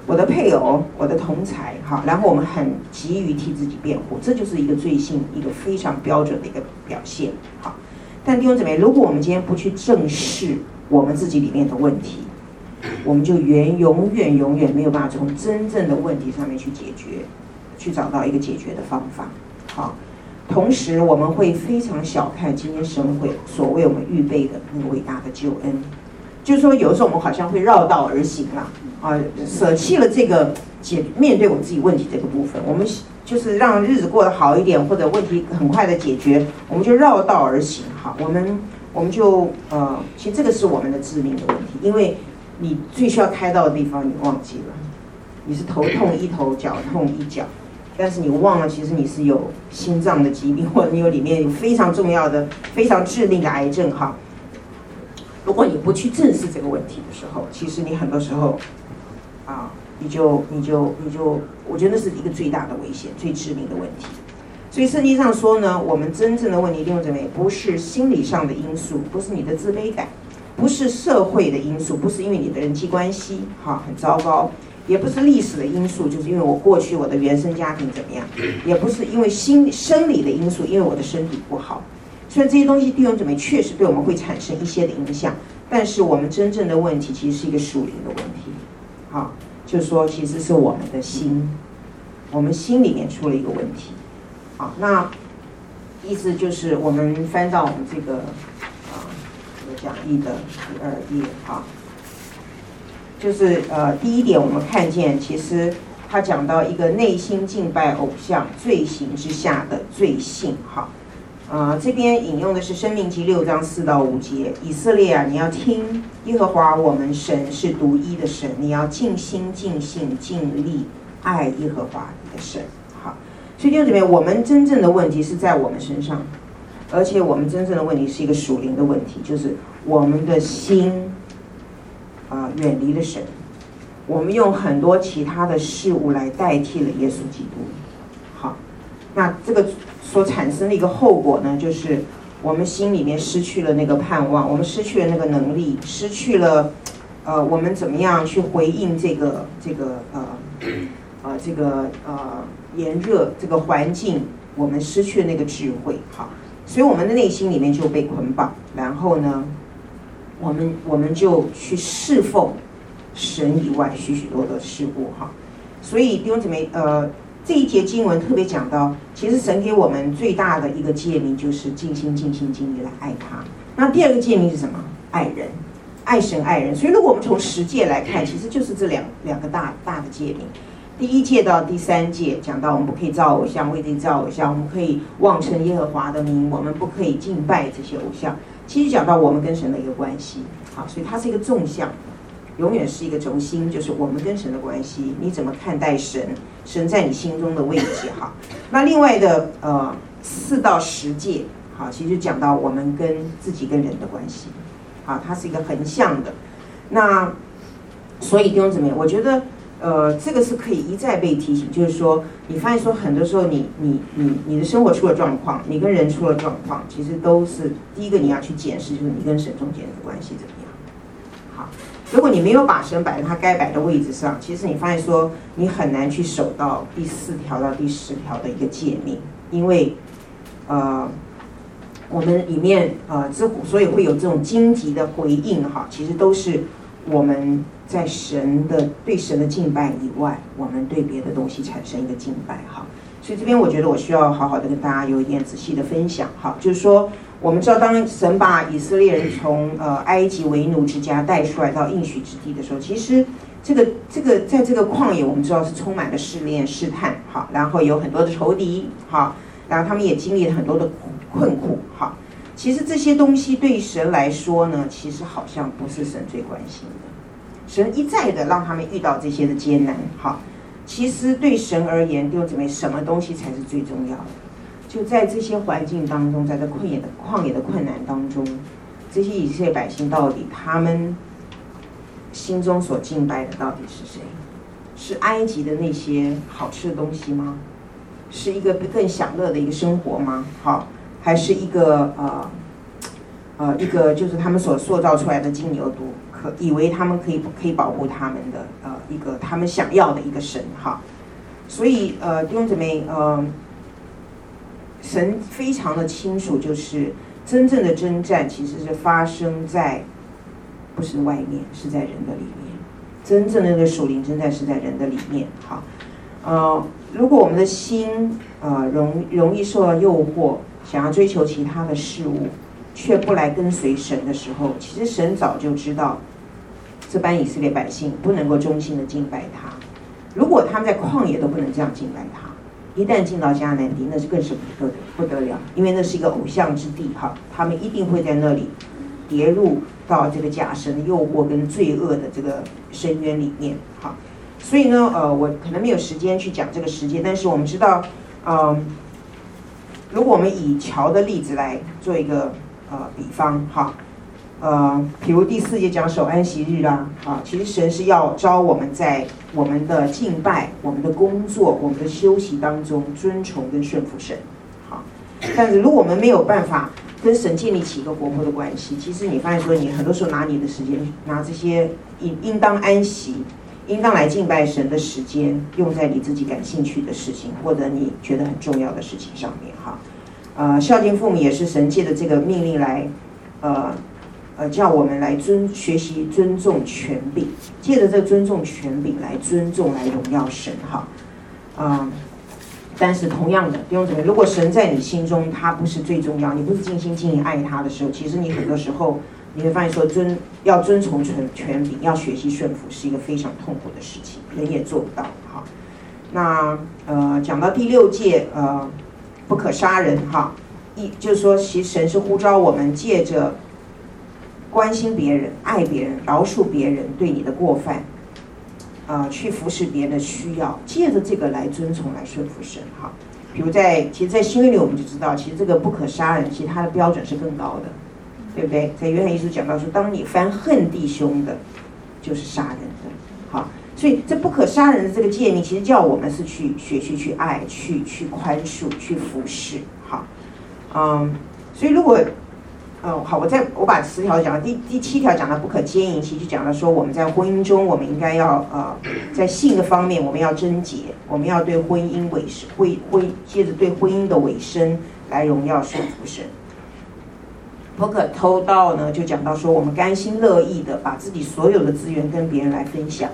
我的配偶，我的同侪，好，然后我们很急于替自己辩护，这就是一个罪性，一个非常标准的一个表现，好。但弟兄姊妹，如果我们今天不去正视我们自己里面的问题，我们就远永远永远没有办法从真正的问题上面去解决，去找到一个解决的方法，好。同时，我们会非常小看今天神会所为我们预备的那个伟大的救恩。就是说，有时候我们好像会绕道而行啦，啊，舍弃了这个解面对我们自己问题这个部分，我们就是让日子过得好一点，或者问题很快的解决，我们就绕道而行。哈，我们我们就呃，其实这个是我们的致命的问题，因为你最需要开到的地方你忘记了，你是头痛一头，脚痛一脚，但是你忘了，其实你是有心脏的疾病，或者你有里面有非常重要的、非常致命的癌症，哈。如果你不去正视这个问题的时候，其实你很多时候，啊，你就你就你就，我觉得那是一个最大的危险、最致命的问题。所以圣经上说呢，我们真正的问题，弟兄姊妹，不是心理上的因素，不是你的自卑感，不是社会的因素，不是因为你的人际关系哈很糟糕，也不是历史的因素，就是因为我过去我的原生家庭怎么样，也不是因为心生理的因素，因为我的身体不好。虽然这些东西弟兄姊妹确实对我们会产生一些的影响，但是我们真正的问题其实是一个属灵的问题，好，就是说其实是我们的心，我们心里面出了一个问题，好，那意思就是我们翻到我们这个啊这个讲义的第二页啊，就是呃，第一点我们看见，其实他讲到一个内心敬拜偶像罪行之下的罪性，哈。啊，这边引用的是《生命记》六章四到五节，以色列啊，你要听耶和华我们神是独一的神，你要尽心尽性尽力爱耶和华你的神。好，所以弟兄姊妹，我们真正的问题是在我们身上，而且我们真正的问题是一个属灵的问题，就是我们的心啊远离了神，我们用很多其他的事物来代替了耶稣基督。好，那这个。所产生的一个后果呢，就是我们心里面失去了那个盼望，我们失去了那个能力，失去了，呃，我们怎么样去回应这个这个呃呃这个呃炎热这个环境，我们失去了那个智慧，好，所以我们的内心里面就被捆绑，然后呢，我们我们就去侍奉神以外许许多多的事物，哈，所以弟兄姊妹，呃。这一节经文特别讲到，其实神给我们最大的一个诫命就是尽心、尽心、尽力来爱他。那第二个诫命是什么？爱人，爱神、爱人。所以，如果我们从十诫来看，其实就是这两两个大大的诫命。第一诫到第三诫讲到，我们不可以造偶像，为自己造偶像；我们可以妄称耶和华的名，我们不可以敬拜这些偶像。其实讲到我们跟神的一个关系，好，所以它是一个纵向。永远是一个轴心，就是我们跟神的关系，你怎么看待神？神在你心中的位置，哈。那另外的呃四到十戒，好，其实讲到我们跟自己跟人的关系，好，它是一个横向的。那所以弟兄姊妹，我觉得呃这个是可以一再被提醒，就是说你发现说很多时候你你你你的生活出了状况，你跟人出了状况，其实都是第一个你要去检视，就是你跟神中间的关系怎么样。好如果你没有把神摆在他该摆的位置上，其实你发现说你很难去守到第四条到第十条的一个诫命，因为，呃，我们里面呃之所以会有这种荆棘的回应哈，其实都是我们在神的对神的敬拜以外，我们对别的东西产生一个敬拜哈。所以这边我觉得我需要好好的跟大家有一点仔细的分享哈，就是说。我们知道，当神把以色列人从呃埃及为奴之家带出来到应许之地的时候，其实这个这个在这个旷野，我们知道是充满了试炼、试探，好，然后有很多的仇敌，好，然后他们也经历了很多的困苦，好。其实这些东西对神来说呢，其实好像不是神最关心的。神一再的让他们遇到这些的艰难，好，其实对神而言，弟兄姊妹，什么东西才是最重要的？就在这些环境当中，在这旷野的旷野的困难当中，这些以色列百姓到底他们心中所敬拜的到底是谁？是埃及的那些好吃的东西吗？是一个更享乐的一个生活吗？好，还是一个呃呃一个就是他们所塑造出来的金牛犊，可以为他们可以可以保护他们的呃一个他们想要的一个神哈？所以呃弟兄姊妹呃。神非常的清楚，就是真正的征战其实是发生在不是外面，是在人的里面。真正的那个属灵征战是在人的里面。好，呃，如果我们的心呃容容易受到诱惑，想要追求其他的事物，却不来跟随神的时候，其实神早就知道这班以色列百姓不能够忠心的敬拜他。如果他们在旷野都不能这样敬拜他。一旦进到迦南地，那是更是不得不得了，因为那是一个偶像之地哈，他们一定会在那里跌入到这个假神的诱惑跟罪恶的这个深渊里面哈。所以呢，呃，我可能没有时间去讲这个时间，但是我们知道，嗯、如果我们以桥的例子来做一个呃比方哈。呃，比如第四节讲守安息日啦，啊，其实神是要召我们在我们的敬拜、我们的工作、我们的休息当中尊崇跟顺服神，好。但是如果我们没有办法跟神建立起一个活泼的关系，其实你发现说，你很多时候拿你的时间，拿这些应应当安息、应当来敬拜神的时间，用在你自己感兴趣的事情或者你觉得很重要的事情上面，哈。呃，孝敬父母也是神借的这个命令来，呃。呃，叫我们来尊学习尊重权柄，借着这尊重权柄来尊重、来荣耀神哈。啊、嗯，但是同样的，弟兄姊妹，如果神在你心中他不是最重要，你不是尽心尽意爱他的时候，其实你很多时候你会发现说遵要遵从权权柄，要学习顺服，是一个非常痛苦的事情，人也做不到。哈，那呃讲到第六戒，呃不可杀人，哈，一就是说，其实神是呼召我们借着关心别人、爱别人、饶恕别人对你的过犯，啊、呃，去服侍别人的需要，借着这个来遵从、来顺服神，哈。比如在，其实，在新约里我们就知道，其实这个不可杀人，其实它的标准是更高的，对不对？在约翰一书讲到说，当你翻恨弟兄的，就是杀人的，好，所以这不可杀人的这个诫命，其实叫我们是去学习去爱、去去宽恕、去服侍，好，嗯，所以如果。嗯，好，我再我把十条讲了，第第七条讲的不可奸淫，其实讲了说我们在婚姻中，我们应该要呃，在性的方面我们要贞洁，我们要对婚姻委身，会会接着对婚姻的委身来荣耀顺服神。不可偷盗呢，就讲到说我们甘心乐意的把自己所有的资源跟别人来分享，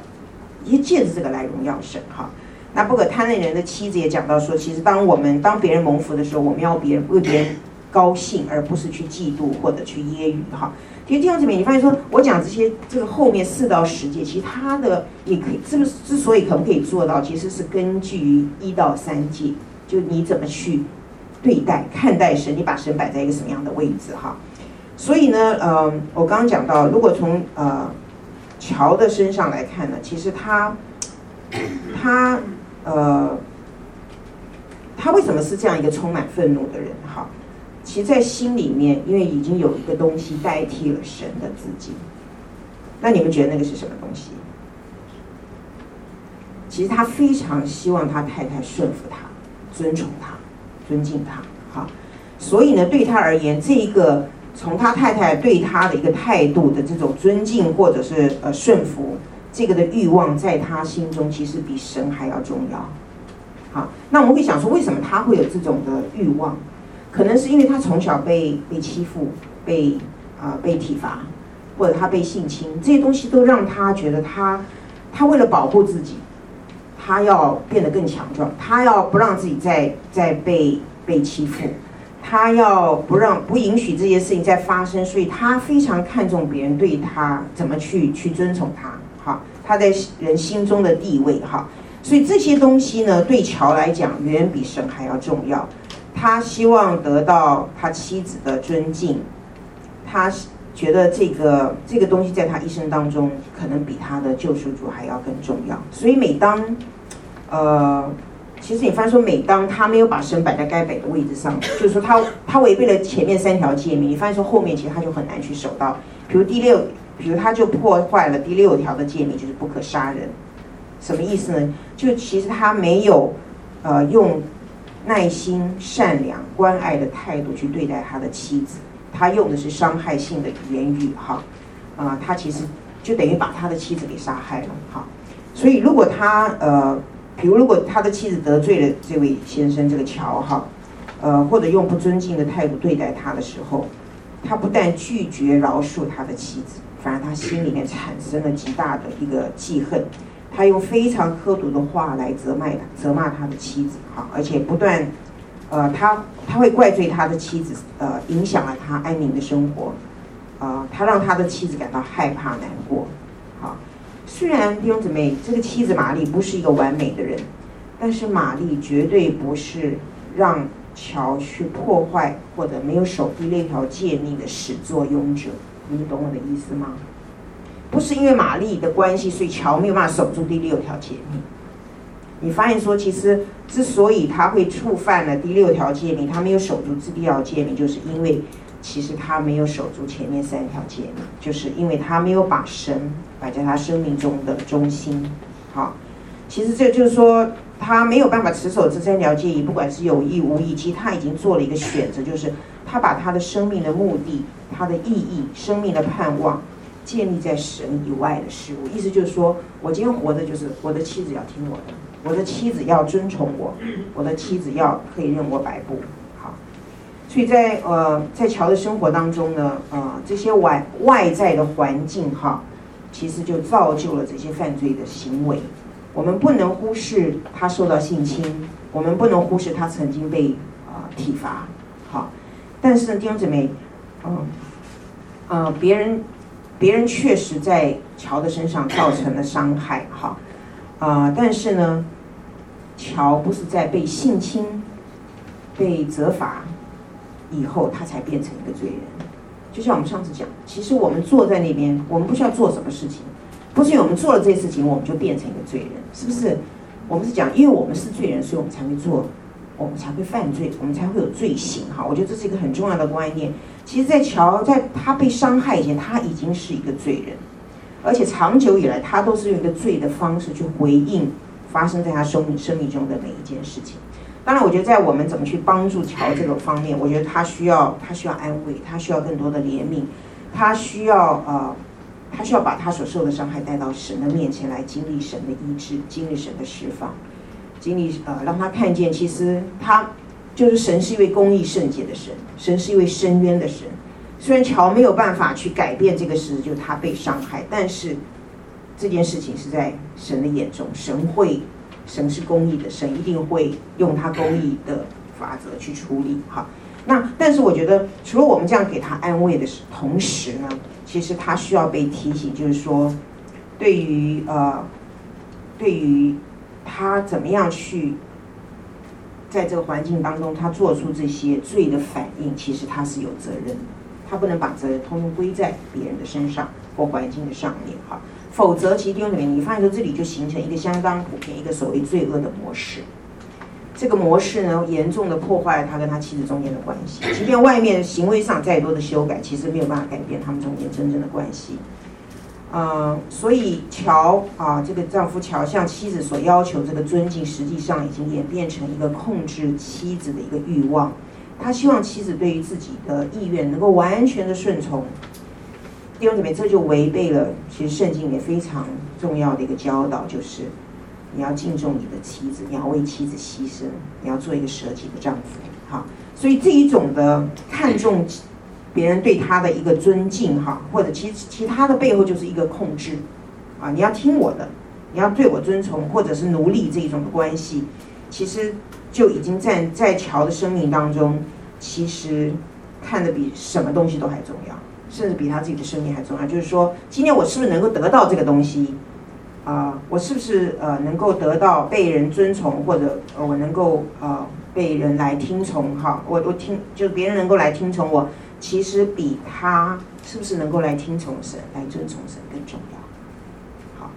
也借着这个来荣耀神哈。那不可贪恋人的妻子也讲到说，其实当我们当别人蒙福的时候，我们要别人为别人。高兴，而不是去嫉妒或者去揶揄哈。其实弟兄姊妹，你发现说我讲这些这个后面四到十节，其实他的你可以是不是之所以可不可以做到，其实是根据于一到三节，就你怎么去对待看待神，你把神摆在一个什么样的位置哈。所以呢，呃，我刚刚讲到，如果从呃乔的身上来看呢，其实他他呃他为什么是这样一个充满愤怒的人哈？其实，在心里面，因为已经有一个东西代替了神的自己，那你们觉得那个是什么东西？其实他非常希望他太太顺服他、尊崇他、尊敬他，哈。所以呢，对他而言，这一个从他太太对他的一个态度的这种尊敬或者是呃顺服，这个的欲望，在他心中其实比神还要重要。好，那我们会想说，为什么他会有这种的欲望？可能是因为他从小被被欺负、被啊、呃、被体罚，或者他被性侵，这些东西都让他觉得他他为了保护自己，他要变得更强壮，他要不让自己再再被被欺负，他要不让不允许这些事情再发生，所以他非常看重别人对他怎么去去尊崇他，好，他在人心中的地位哈，所以这些东西呢，对乔来讲远比神还要重要。他希望得到他妻子的尊敬，他觉得这个这个东西在他一生当中可能比他的救赎主还要更重要。所以每当，呃，其实你发现说，每当他没有把神摆在该摆的位置上，就是说他他违背了前面三条诫命，你发现说后面其实他就很难去守到。比如第六，比如他就破坏了第六条的诫命，就是不可杀人。什么意思呢？就其实他没有，呃，用。耐心、善良、关爱的态度去对待他的妻子，他用的是伤害性的言语，哈，啊，他其实就等于把他的妻子给杀害了，哈。所以如果他呃，比如如果他的妻子得罪了这位先生这个乔，哈，呃，或者用不尊敬的态度对待他的时候，他不但拒绝饶恕他的妻子，反而他心里面产生了极大的一个记恨。他用非常刻毒的话来责骂他，责骂他的妻子，哈，而且不断，呃，他他会怪罪他的妻子，呃，影响了他安宁的生活，啊、他让他的妻子感到害怕难过，好，虽然弟兄姊妹，这个妻子玛丽不是一个完美的人，但是玛丽绝对不是让乔去破坏或者没有守第六条诫命的始作俑者，你们懂我的意思吗？不是因为玛丽的关系，所以乔没有办法守住第六条诫命。你发现说，其实之所以他会触犯了第六条诫命，他没有守住第六条诫命，就是因为其实他没有守住前面三条诫命，就是因为他没有把神摆在他生命中的中心。好，其实这就是说，他没有办法持守这三条诫命，不管是有意无意，其实他已经做了一个选择，就是他把他的生命的目的、他的意义、生命的盼望。建立在神以外的事物，意思就是说，我今天活的就是我的妻子要听我的，我的妻子要尊崇我，我的妻子要可以任我摆布。好，所以在呃在乔的生活当中呢，呃这些外外在的环境哈，其实就造就了这些犯罪的行为。我们不能忽视他受到性侵，我们不能忽视他曾经被啊、体罚。好，但是呢，弟兄姊妹，嗯。呃，别人别人确实在乔的身上造成了伤害，哈，啊、但是呢，乔不是在被性侵、被责罚以后，他才变成一个罪人。就像我们上次讲，其实我们坐在那边，我们不需要做什么事情，不是因为我们做了这些事情，我们就变成一个罪人，是不是？我们是讲，因为我们是罪人，所以我们才会做。我们才会犯罪，我们才会有罪行哈。我觉得这是一个很重要的观念。其实，在乔在他被伤害以前，他已经是一个罪人，而且长久以来，他都是用一个罪的方式去回应发生在他生命生命中的每一件事情。当然，我觉得在我们怎么去帮助乔这个方面，我觉得他需要他需要安慰，他需要更多的怜悯，他需要呃，他需要把他所受的伤害带到神的面前来经历神的医治，经历神的释放。经历呃，让他看见，其实他就是神是一位公义圣洁的神，神是一位伸冤的神。虽然乔没有办法去改变这个事，就是他被伤害，但是这件事情是在神的眼中，神会，神是公义的，神一定会用他公义的法则去处理。哈，那但是我觉得，除了我们这样给他安慰的时同时呢，其实他需要被提醒，就是说，对于呃，对于。他怎么样去在这个环境当中，他做出这些罪的反应？其实他是有责任的，他不能把责任通通归在别人的身上或环境的上面哈。否则，其实弟兄姊妹，你发现说这里就形成一个相当普遍一个所谓罪恶的模式。这个模式呢，严重的破坏了他跟他妻子中间的关系。即便外面行为上再多的修改，其实没有办法改变他们中间真正的关系。呃，所以乔啊，这个丈夫乔向妻子所要求这个尊敬，实际上已经演变成一个控制妻子的一个欲望。他希望妻子对于自己的意愿能够完全的顺从。弟兄姊妹，这就违背了其实圣经里面非常重要的一个教导，就是你要敬重你的妻子，你要为妻子牺牲，你要做一个舍己的丈夫。好，所以这一种的看重。别人对他的一个尊敬，哈，或者其其他的背后就是一个控制，啊，你要听我的，你要对我遵从，或者是奴隶这一种的关系，其实就已经在在乔的生命当中，其实看得比什么东西都还重要，甚至比他自己的生命还重要。就是说，今天我是不是能够得到这个东西？啊，我是不是呃能够得到被人尊崇，或者我能够呃被人来听从？哈，我我听，就是别人能够来听从我。其实比他是不是能够来听从神、来尊崇神更重要。好，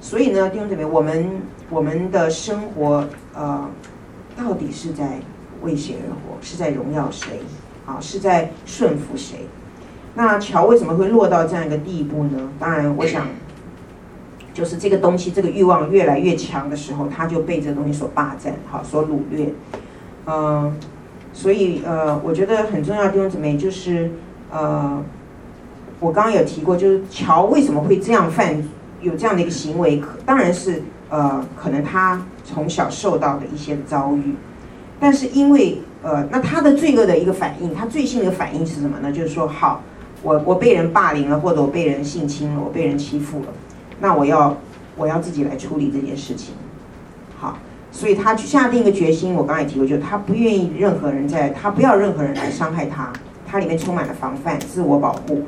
所以呢，弟兄姊妹，我们我们的生活呃，到底是在为谁而活？是在荣耀谁？啊，是在顺服谁？那乔为什么会落到这样一个地步呢？当然，我想就是这个东西，这个欲望越来越强的时候，他就被这个东西所霸占，好，所掳掠，嗯、所以，呃，我觉得很重要的地方怎么样，就是，呃，我刚刚有提过，就是乔为什么会这样犯，有这样的一个行为，可当然是，呃，可能他从小受到的一些遭遇，但是因为，呃，那他的罪恶的一个反应，他罪性的反应是什么呢？就是说，好，我我被人霸凌了，或者我被人性侵了，我被人欺负了，那我要我要自己来处理这件事情，好。所以他去下定一个决心，我刚才也提过，就是他不愿意任何人在，他不要任何人来伤害他，他里面充满了防范、自我保护，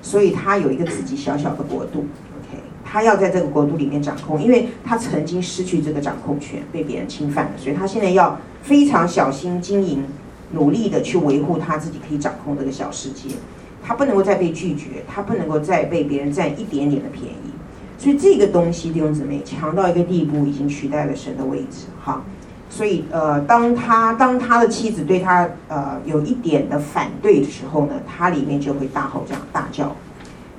所以他有一个自己小小的国度，OK，他要在这个国度里面掌控，因为他曾经失去这个掌控权，被别人侵犯了，所以他现在要非常小心经营，努力的去维护他自己可以掌控这个小世界，他不能够再被拒绝，他不能够再被别人占一点点的便宜。所以这个东西弟兄姊妹强到一个地步，已经取代了神的位置，哈。所以呃，当他当他的妻子对他呃有一点的反对的时候呢，他里面就会大吼这样大叫，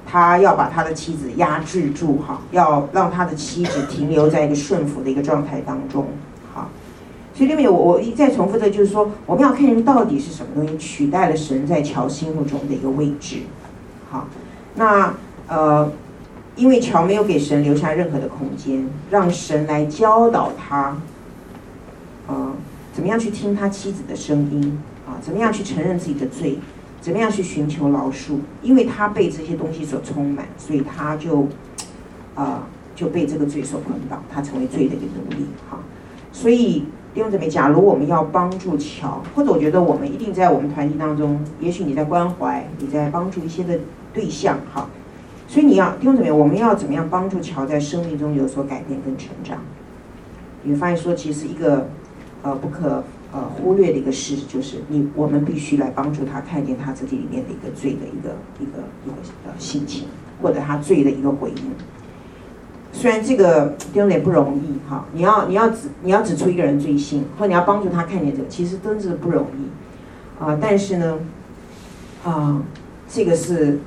他要把他的妻子压制住，哈，要让他的妻子停留在一个顺服的一个状态当中，所以里面我我一再重复的，就是说我们要看人到底是什么东西取代了神在乔心目中的一个位置，好，那呃。因为乔没有给神留下任何的空间，让神来教导他，啊、呃，怎么样去听他妻子的声音啊？怎么样去承认自己的罪？怎么样去寻求饶恕？因为他被这些东西所充满，所以他就啊、就被这个罪所捆绑，他成为罪的一个奴隶。哈，所以弟兄姊妹，假如我们要帮助乔，或者我觉得我们一定在我们团体当中，也许你在关怀，你在帮助一些的对象，哈，所以你要弟兄姊妹，我们要怎么样帮助乔在生命中有所改变跟成长？你会发现说，其实一个呃不可呃忽略的一个事，就是你我们必须来帮助他看见他自己里面的一个罪的一个一个一个呃心情，或者他罪的一个回应。虽然这个弟兄也不容易哈，你要你要指你要指出一个人罪性，或你要帮助他看见这个，其实真是不容易啊。但是呢，啊，这个是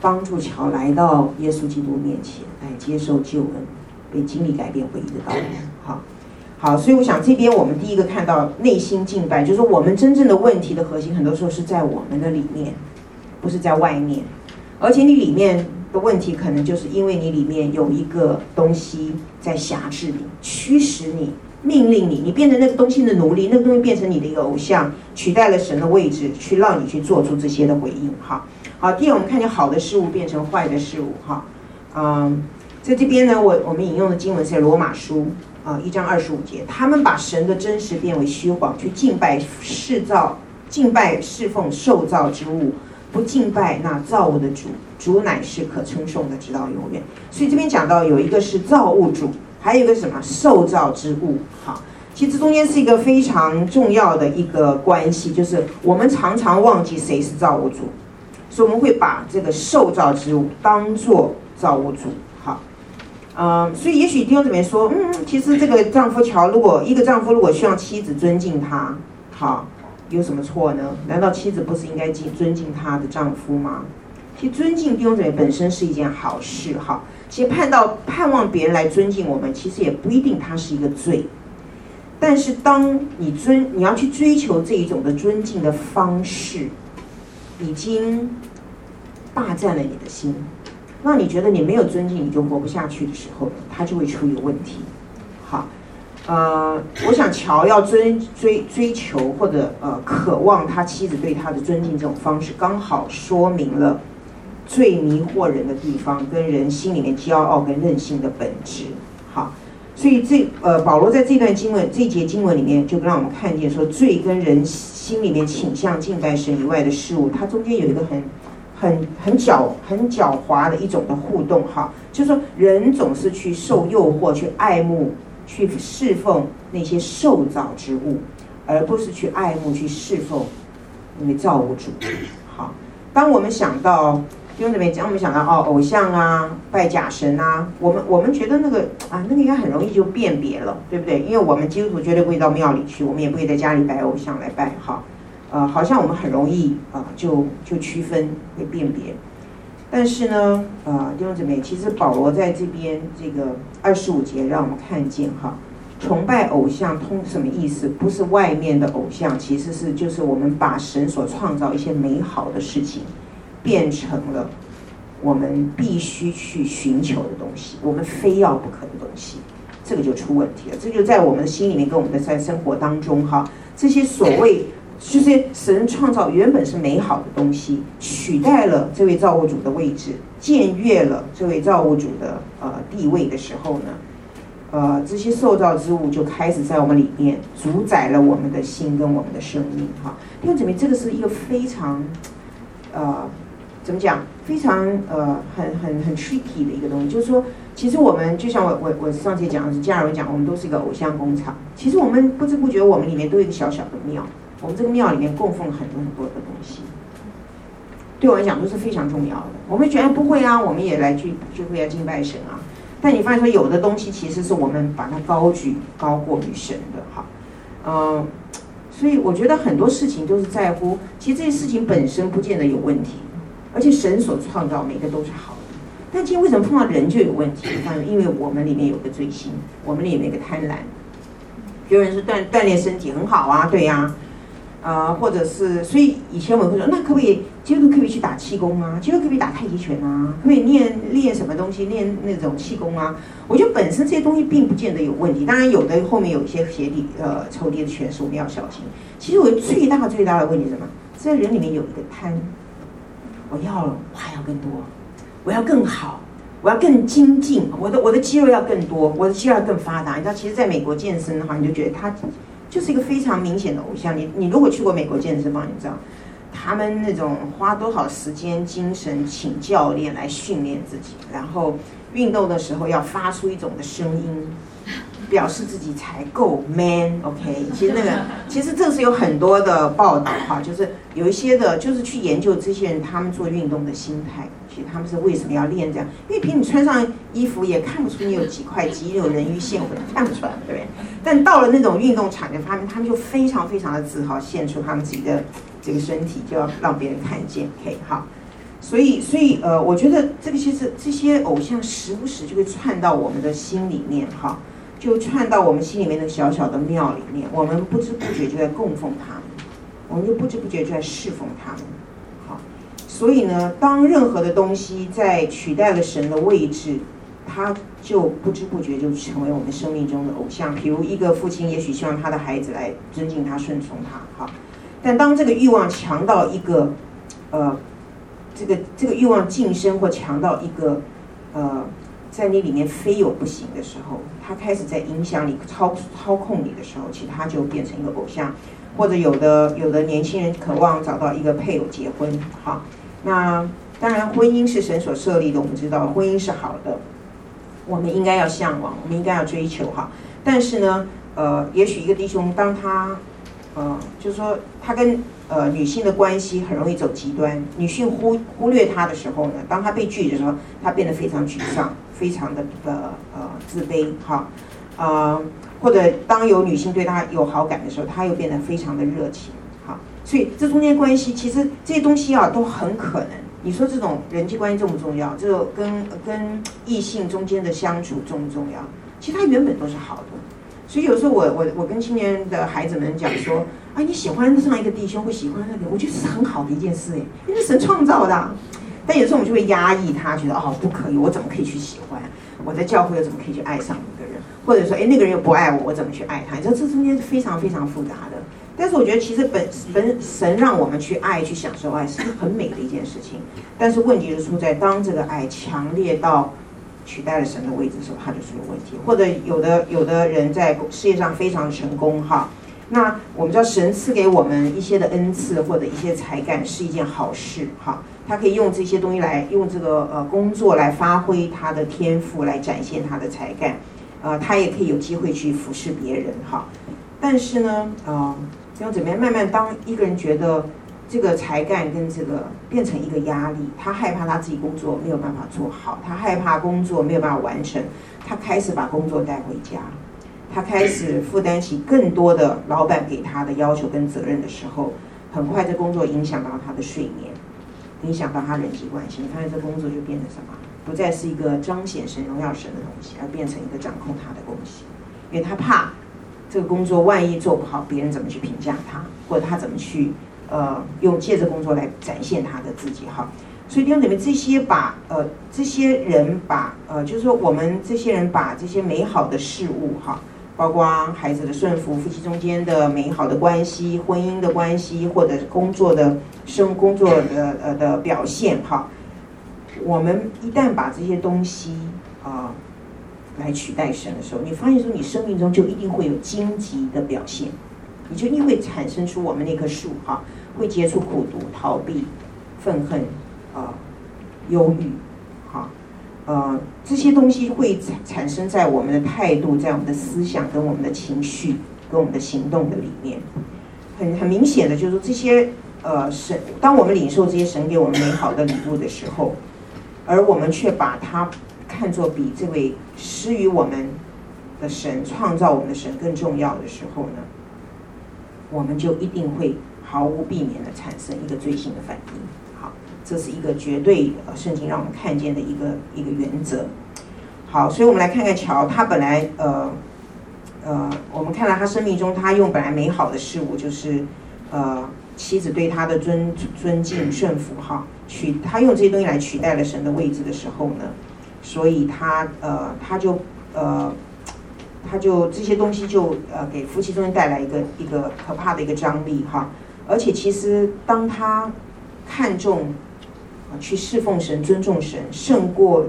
帮助乔来到耶稣基督面前来接受救恩，被经历改变回忆的道路。好，好，所以我想这边我们第一个看到内心敬拜，就是我们真正的问题的核心，很多时候是在我们的里面，不是在外面，而且你里面。的问题可能就是因为你里面有一个东西在辖制你、驱使你、命令你，你变成那个东西的奴隶，那个东西变成你的一个偶像，取代了神的位置，去让你去做出这些的回应。哈，好，第二，我们看见好的事物变成坏的事物。哈，嗯，在这边呢，我我们引用的经文是罗马书啊一章二十五节，他们把神的真实变为虚谎，去敬拜世造、敬拜侍奉受造之物。不敬拜那造物的主，主乃是可称颂的，直到永远。所以这边讲到有一个是造物主，还有一个什么受造之物。好，其实中间是一个非常重要的一个关系，就是我们常常忘记谁是造物主，所以我们会把这个受造之物当做造物主。好，嗯，所以也许弟兄姊妹说，嗯，其实这个丈夫乔，如果一个丈夫如果希望妻子尊敬他，好。有什么错呢？难道妻子不是应该敬尊敬她的丈夫吗？其实尊敬弟兄姊妹本身是一件好事哈。其实盼到盼望别人来尊敬我们，其实也不一定它是一个罪。但是当你尊你要去追求这一种的尊敬的方式，已经霸占了你的心，让你觉得你没有尊敬你就活不下去的时候，它就会出一个问题。好。呃，我想乔要追追追求或者呃渴望他妻子对他的尊敬这种方式，刚好说明了最迷惑人的地方，跟人心里面骄傲跟任性的本质。好，所以这呃保罗在这段经文这节经文里面，就让我们看见说，罪跟人心里面倾向敬拜神以外的事物，它中间有一个很很很狡很狡猾的一种的互动。哈，就是说人总是去受诱惑，去爱慕。去侍奉那些受造之物，而不是去爱慕、去侍奉那个造物主。好，当我们想到弟兄姊妹，当我们想到哦，偶像啊，拜假神啊，我们我们觉得那个啊，那个应该很容易就辨别了，对不对？因为我们基督徒绝对不会到庙里去，我们也不会在家里摆偶像来拜。哈，呃，好像我们很容易啊，就就区分会辨别。但是呢，呃，弟兄姊妹，其实保罗在这边这个二十五节让我们看见哈，崇拜偶像通什么意思？不是外面的偶像，其实是就是我们把神所创造一些美好的事情，变成了我们必须去寻求的东西，我们非要不可的东西，这个就出问题了。这就在我们的心里面，跟我们的在生活当中哈，这些所谓。就是神创造原本是美好的东西，取代了这位造物主的位置，僭越了这位造物主的呃地位的时候呢，呃，这些受造之物就开始在我们里面主宰了我们的心跟我们的生命哈。因为怎么这个是一个非常呃怎么讲非常呃很很很 tricky 的一个东西，就是说，其实我们就像我我我上次讲的是加尔文讲，我们都是一个偶像工厂。其实我们不知不觉我们里面都有一个小小的庙。我们这个庙里面供奉很多很多的东西，对我来讲都是非常重要的。我们觉得不会啊，我们也来聚聚会啊敬拜神啊。但你发现说，有的东西其实是我们把它高举高过于神的哈。嗯，所以我觉得很多事情都是在乎，其实这些事情本身不见得有问题，而且神所创造每个都是好的。但今天为什么碰到人就有问题？因为我们里面有个罪心，我们里面有个贪婪。有人是锻锻炼身体很好啊，对呀、啊、或者是，所以以前我们会说，那可不可以，基督徒可不可以去打气功啊？基督徒可不可以打太极拳啊？可不可以练练什么东西？练那种气功啊？我觉得本身这些东西并不见得有问题，当然有的后面有一些邪敌呃仇敌的权势，我们要小心。其实我最大最大的问题是什么？在人里面有一个贪，我要了，我还要更多，我要更好，我要更精进，我的我的肌肉要更多，我的肌肉要更发达。你知道，其实在美国健身的话，你就觉得他。就是一个非常明显的偶像。你你如果去过美国健身房，你知道他们那种花多少时间、精神请教练来训练自己，然后运动的时候要发出一种的声音。表示自己才够 man，OK？其实那个，其实这是有很多的报道哈，就是有一些的，就是去研究这些人他们做运动的心态，他们是为什么要练这样？因为凭你穿上衣服也看不出你有几块肌肉、人鱼线纹，看不出来，对不对？但到了那种运动场，他们他们就非常非常的自豪，献出他们自己的这个身体，就要让别人看见，OK？好，所以所以呃，我觉得这个其实这些偶像时不时就会窜到我们的心里面，哈。就窜到我们心里面的小小的庙里面，我们不知不觉就在供奉他们，我们就不知不觉就在侍奉他们。所以呢，当任何的东西在取代了神的位置，他就不知不觉就成为我们生命中的偶像。比如一个父亲，也许希望他的孩子来尊敬他、顺从他，哈，但当这个欲望强到一个，呃，这个这个欲望晋升或强到一个，呃。在你里面非有不行的时候，他开始在影响你、操操控你的时候，其实他就变成一个偶像，或者有的有的年轻人渴望找到一个配偶结婚，哈，那当然婚姻是神所设立的，我们知道婚姻是好的，我们应该要向往，我们应该要追求哈。但是呢，呃，也许一个弟兄当他，呃，就是说他跟呃女性的关系很容易走极端，女性忽忽略他的时候呢，当他被拒绝的时候，他变得非常沮丧。非常的呃呃自卑哈，呃或者当有女性对他有好感的时候，他又变得非常的热情，所以这中间关系其实这些东西啊都很可能。你说这种人际关系重不重要？这跟跟异性中间的相处重不重要？其实它原本都是好的。所以有时候我我我跟青年的孩子们讲说，啊你喜欢上一个弟兄，会喜欢那个，我觉得是很好的一件事哎，因为神创造的。但有时候我们就会压抑他，觉得哦不可以，我怎么可以去喜欢？我在教会又怎么可以去爱上一个人？或者说，哎那个人又不爱我，我怎么去爱他？你知道这中间是非常非常复杂的。但是我觉得其实本本神让我们去爱、去享受爱是很美的一件事情。但是问题就出在当这个爱强烈到取代了神的位置的时候，它就是有问题。或者有的有的人在事业上非常成功哈，那我们知道神赐给我们一些的恩赐或者一些才干是一件好事哈。他可以用这些东西来用这个呃工作来发挥他的天赋，来展现他的才干，呃，他也可以有机会去服侍别人哈。但是呢，呃，要怎么样？慢慢当一个人觉得这个才干跟这个变成一个压力，他害怕他自己工作没有办法做好，他害怕工作没有办法完成，他开始把工作带回家，他开始负担起更多的老板给他的要求跟责任的时候，很快这工作影响到他的睡眠。影响到他人际关系，你看这工作就变成什么？不再是一个彰显神荣耀神的东西，而变成一个掌控他的东西。因为他怕这个工作万一做不好，别人怎么去评价他，或者他怎么去呃用借着工作来展现他的自己哈。所以弟兄姊妹，这些把呃这些人把呃就是说我们这些人把这些美好的事物哈。包括孩子的顺服、夫妻中间的美好的关系、婚姻的关系，或者工作的生工作的呃的表现哈，我们一旦把这些东西来取代神的时候，你发现说你生命中就一定会有荆棘的表现，你就一定会产生出我们那棵树哈，会结出苦毒、逃避、愤恨啊、忧郁。呃，这些东西会产产生在我们的态度、在我们的思想、跟我们的情绪、跟我们的行动的里面。很很明显的，就是说这些呃神，当我们领受这些神给我们美好的礼物的时候，而我们却把它看作比这位施予我们的神、创造我们的神更重要的时候呢，我们就一定会毫无避免的产生一个罪性的反应。好这是一个绝对呃，圣经让我们看见的一个一个原则。好，所以我们来看看乔，他本来呃呃，我们看到他生命中，他用本来美好的事物，就是呃妻子对他的尊尊敬顺服哈，取他用这些东西来取代了神的位置的时候呢，所以他呃他就呃他就这些东西就呃给夫妻中间带来一个一个可怕的一个张力哈，而且其实当他看重。去侍奉神、尊重神，胜过，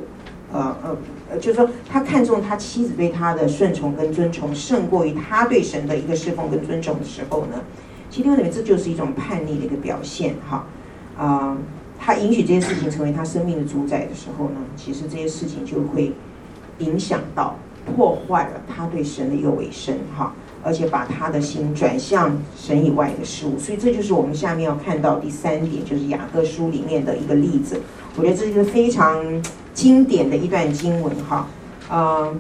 呃呃，就是说他看重他妻子对他的顺从跟尊崇，胜过于他对神的一个侍奉跟尊崇的时候呢，其实我认为这就是一种叛逆的一个表现哈。啊、他允许这些事情成为他生命的主宰的时候呢，其实这些事情就会影响到、破坏了他对神的一个委身哈。而且把他的心转向神以外的事物，所以这就是我们下面要看到第三点，就是雅各书里面的一个例子。我觉得这是非常经典的一段经文哈。呃，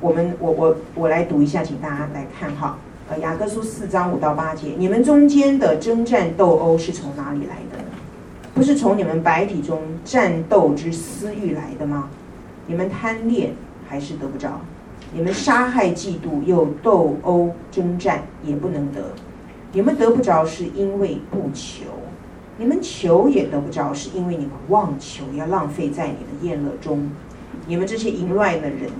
我们我我我来读一下，请大家来看哈。呃，雅各书四章五到八节，你们中间的争战斗殴是从哪里来的？不是从你们白体中战斗之私欲来的吗？你们贪恋还是得不着？你们杀害、嫉妒，又斗殴、争战，也不能得。你们得不着，是因为不求；你们求也得不着，是因为你们妄求，要浪费在你的宴乐中。你们这些淫乱的人，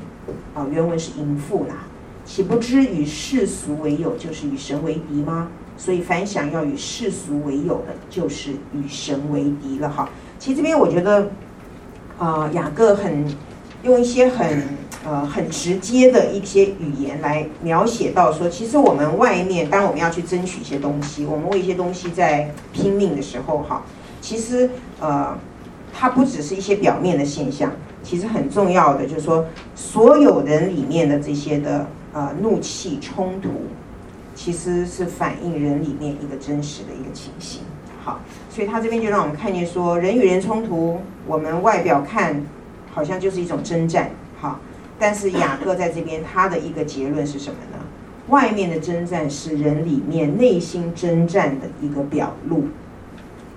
啊，原文是淫妇啦，岂不知与世俗为友，就是与神为敌吗？所以凡想要与世俗为友的，就是与神为敌了。哈，其实这边我觉得，啊、雅各很用一些很。呃，很直接的一些语言来描写到说，其实我们外面，当我们要去争取一些东西，我们为一些东西在拼命的时候，哈，其实呃，它不只是一些表面的现象，其实很重要的就是说，所有人里面的这些的呃怒气冲突，其实是反映人里面一个真实的一个情形。好，所以他这边就让我们看见说，人与人冲突，我们外表看好像就是一种征战，好。但是雅各在这边，他的一个结论是什么呢？外面的征战是人里面内心征战的一个表露。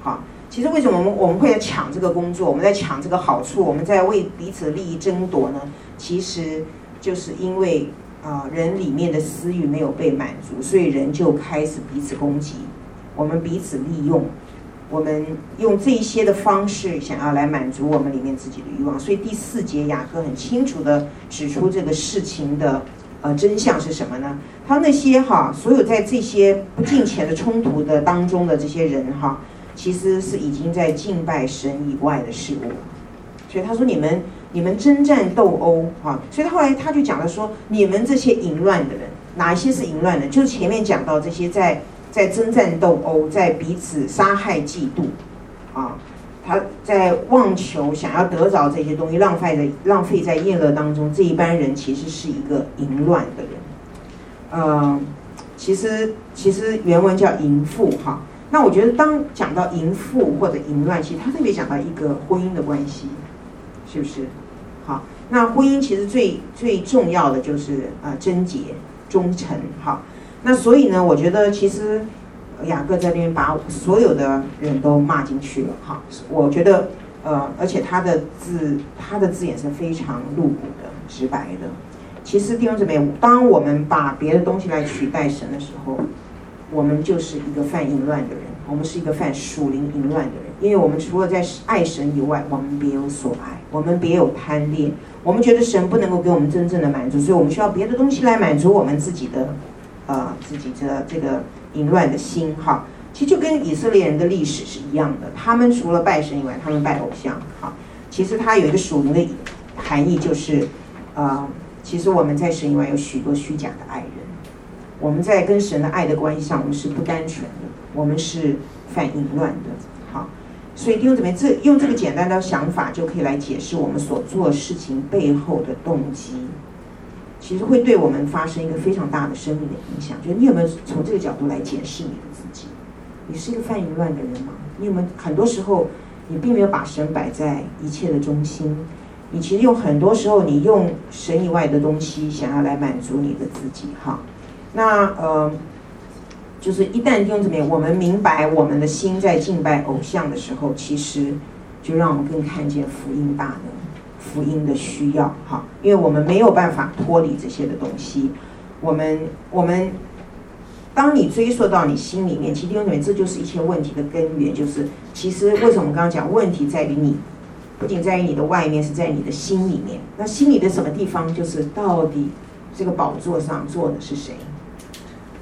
好，其实为什么我们我们会在抢这个工作，我们在抢这个好处，我们在为彼此利益争夺呢？其实就是因为啊，人里面的私欲没有被满足，所以人就开始彼此攻击，我们彼此利用。我们用这些的方式，想要来满足我们里面自己的欲望，所以第四节雅各很清楚地指出这个事情的呃真相是什么呢？他那些哈，所有在这些不敬虔的冲突的当中的这些人哈，其实是已经在敬拜神以外的事物。所以他说你们你们争战斗殴哈，所以他后来他就讲了说，你们这些淫乱的人，哪一些是淫乱的？就是前面讲到这些在。在争战斗殴，在彼此杀害、嫉妒，啊，他在妄求想要得着这些东西，浪费在浪费在宴乐当中。这一般人其实是一个淫乱的人，呃，其实其实原文叫淫妇哈。那我觉得当讲到淫妇或者淫乱，其实他特别讲到一个婚姻的关系，是不是？好，那婚姻其实最最重要的就是啊，贞洁、忠诚，哈。那所以呢，我觉得其实雅各在那边把所有的人都骂进去了哈。我觉得呃，而且他的字，他的字眼是非常露骨的、直白的。其实弟兄姊妹，当我们把别的东西来取代神的时候，我们就是一个犯淫乱的人，我们是一个犯属灵淫乱的人。因为我们除了在爱神以外，我们别有所爱，我们别有贪恋，我们觉得神不能够给我们真正的满足，所以我们需要别的东西来满足我们自己的。呃，自己的这个淫乱的心哈，其实就跟以色列人的历史是一样的。他们除了拜神以外，他们拜偶像哈。其实它有一个属灵的含义，就是呃，其实我们在神以外有许多虚假的爱人。我们在跟神的爱的关系上，我们是不单纯的，我们是犯淫乱的。所以弟兄姊妹，这用这个简单的想法就可以来解释我们所做事情背后的动机。其实会对我们发生一个非常大的生命的影响。就是你有没有从这个角度来检视你的自己？你是一个犯淫乱的人吗？你有没有很多时候你并没有把神摆在一切的中心？你其实用很多时候你用神以外的东西想要来满足你的自己。哈，那呃，就是一旦弟兄姊妹，我们明白我们的心在敬拜偶像的时候，其实就让我们更看见福音大能。福音的需要，哈，因为我们没有办法脱离这些的东西。我们，我们，当你追溯到你心里面，其实弟兄姊妹，这就是一切问题的根源。就是其实为什么我们刚刚讲问题在于你，不仅在于你的外面，是在你的心里面。那心里的什么地方？就是到底这个宝座上坐的是谁？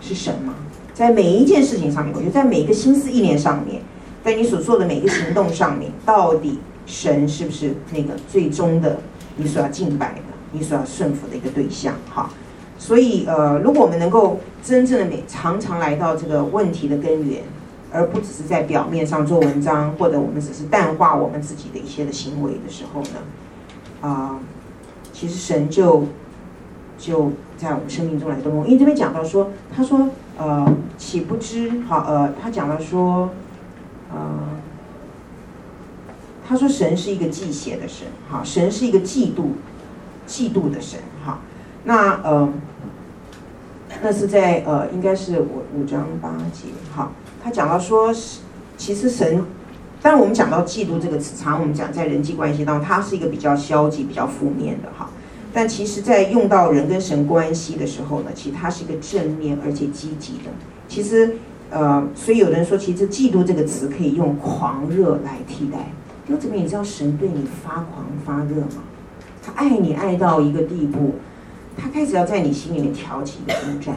是什么？在每一件事情上面，我觉得在每一个心思意念上面，在你所做的每一个行动上面，到底？神是不是那个最终的你所要敬拜的，你所要顺服的一个对象。哈，所以呃，如果我们能够真正的每常常来到这个问题的根源，而不只是在表面上做文章，或者我们只是淡化我们自己的一些的行为的时候呢，啊、其实神就就在我们生命中来动工。因为这边讲到说，他说呃，岂不知好呃，他讲到说，呃。他说：“神是一个忌邪的神，哈，神是一个嫉妒、嫉妒的神，哈。那呃，那是在呃，应该是五五章八节，哈。他讲到说，其实神，当然我们讲到嫉妒这个词，常我们讲在人际关系当中，它是一个比较消极、比较负面的，哈。但其实，在用到人跟神关系的时候呢，其实它是一个正面而且积极的。其实呃，所以有人说，其实嫉妒这个词可以用狂热来替代。”因为这边你知道神对你发狂发热吗？他爱你爱到一个地步，他开始要在你心里面挑起一个征战，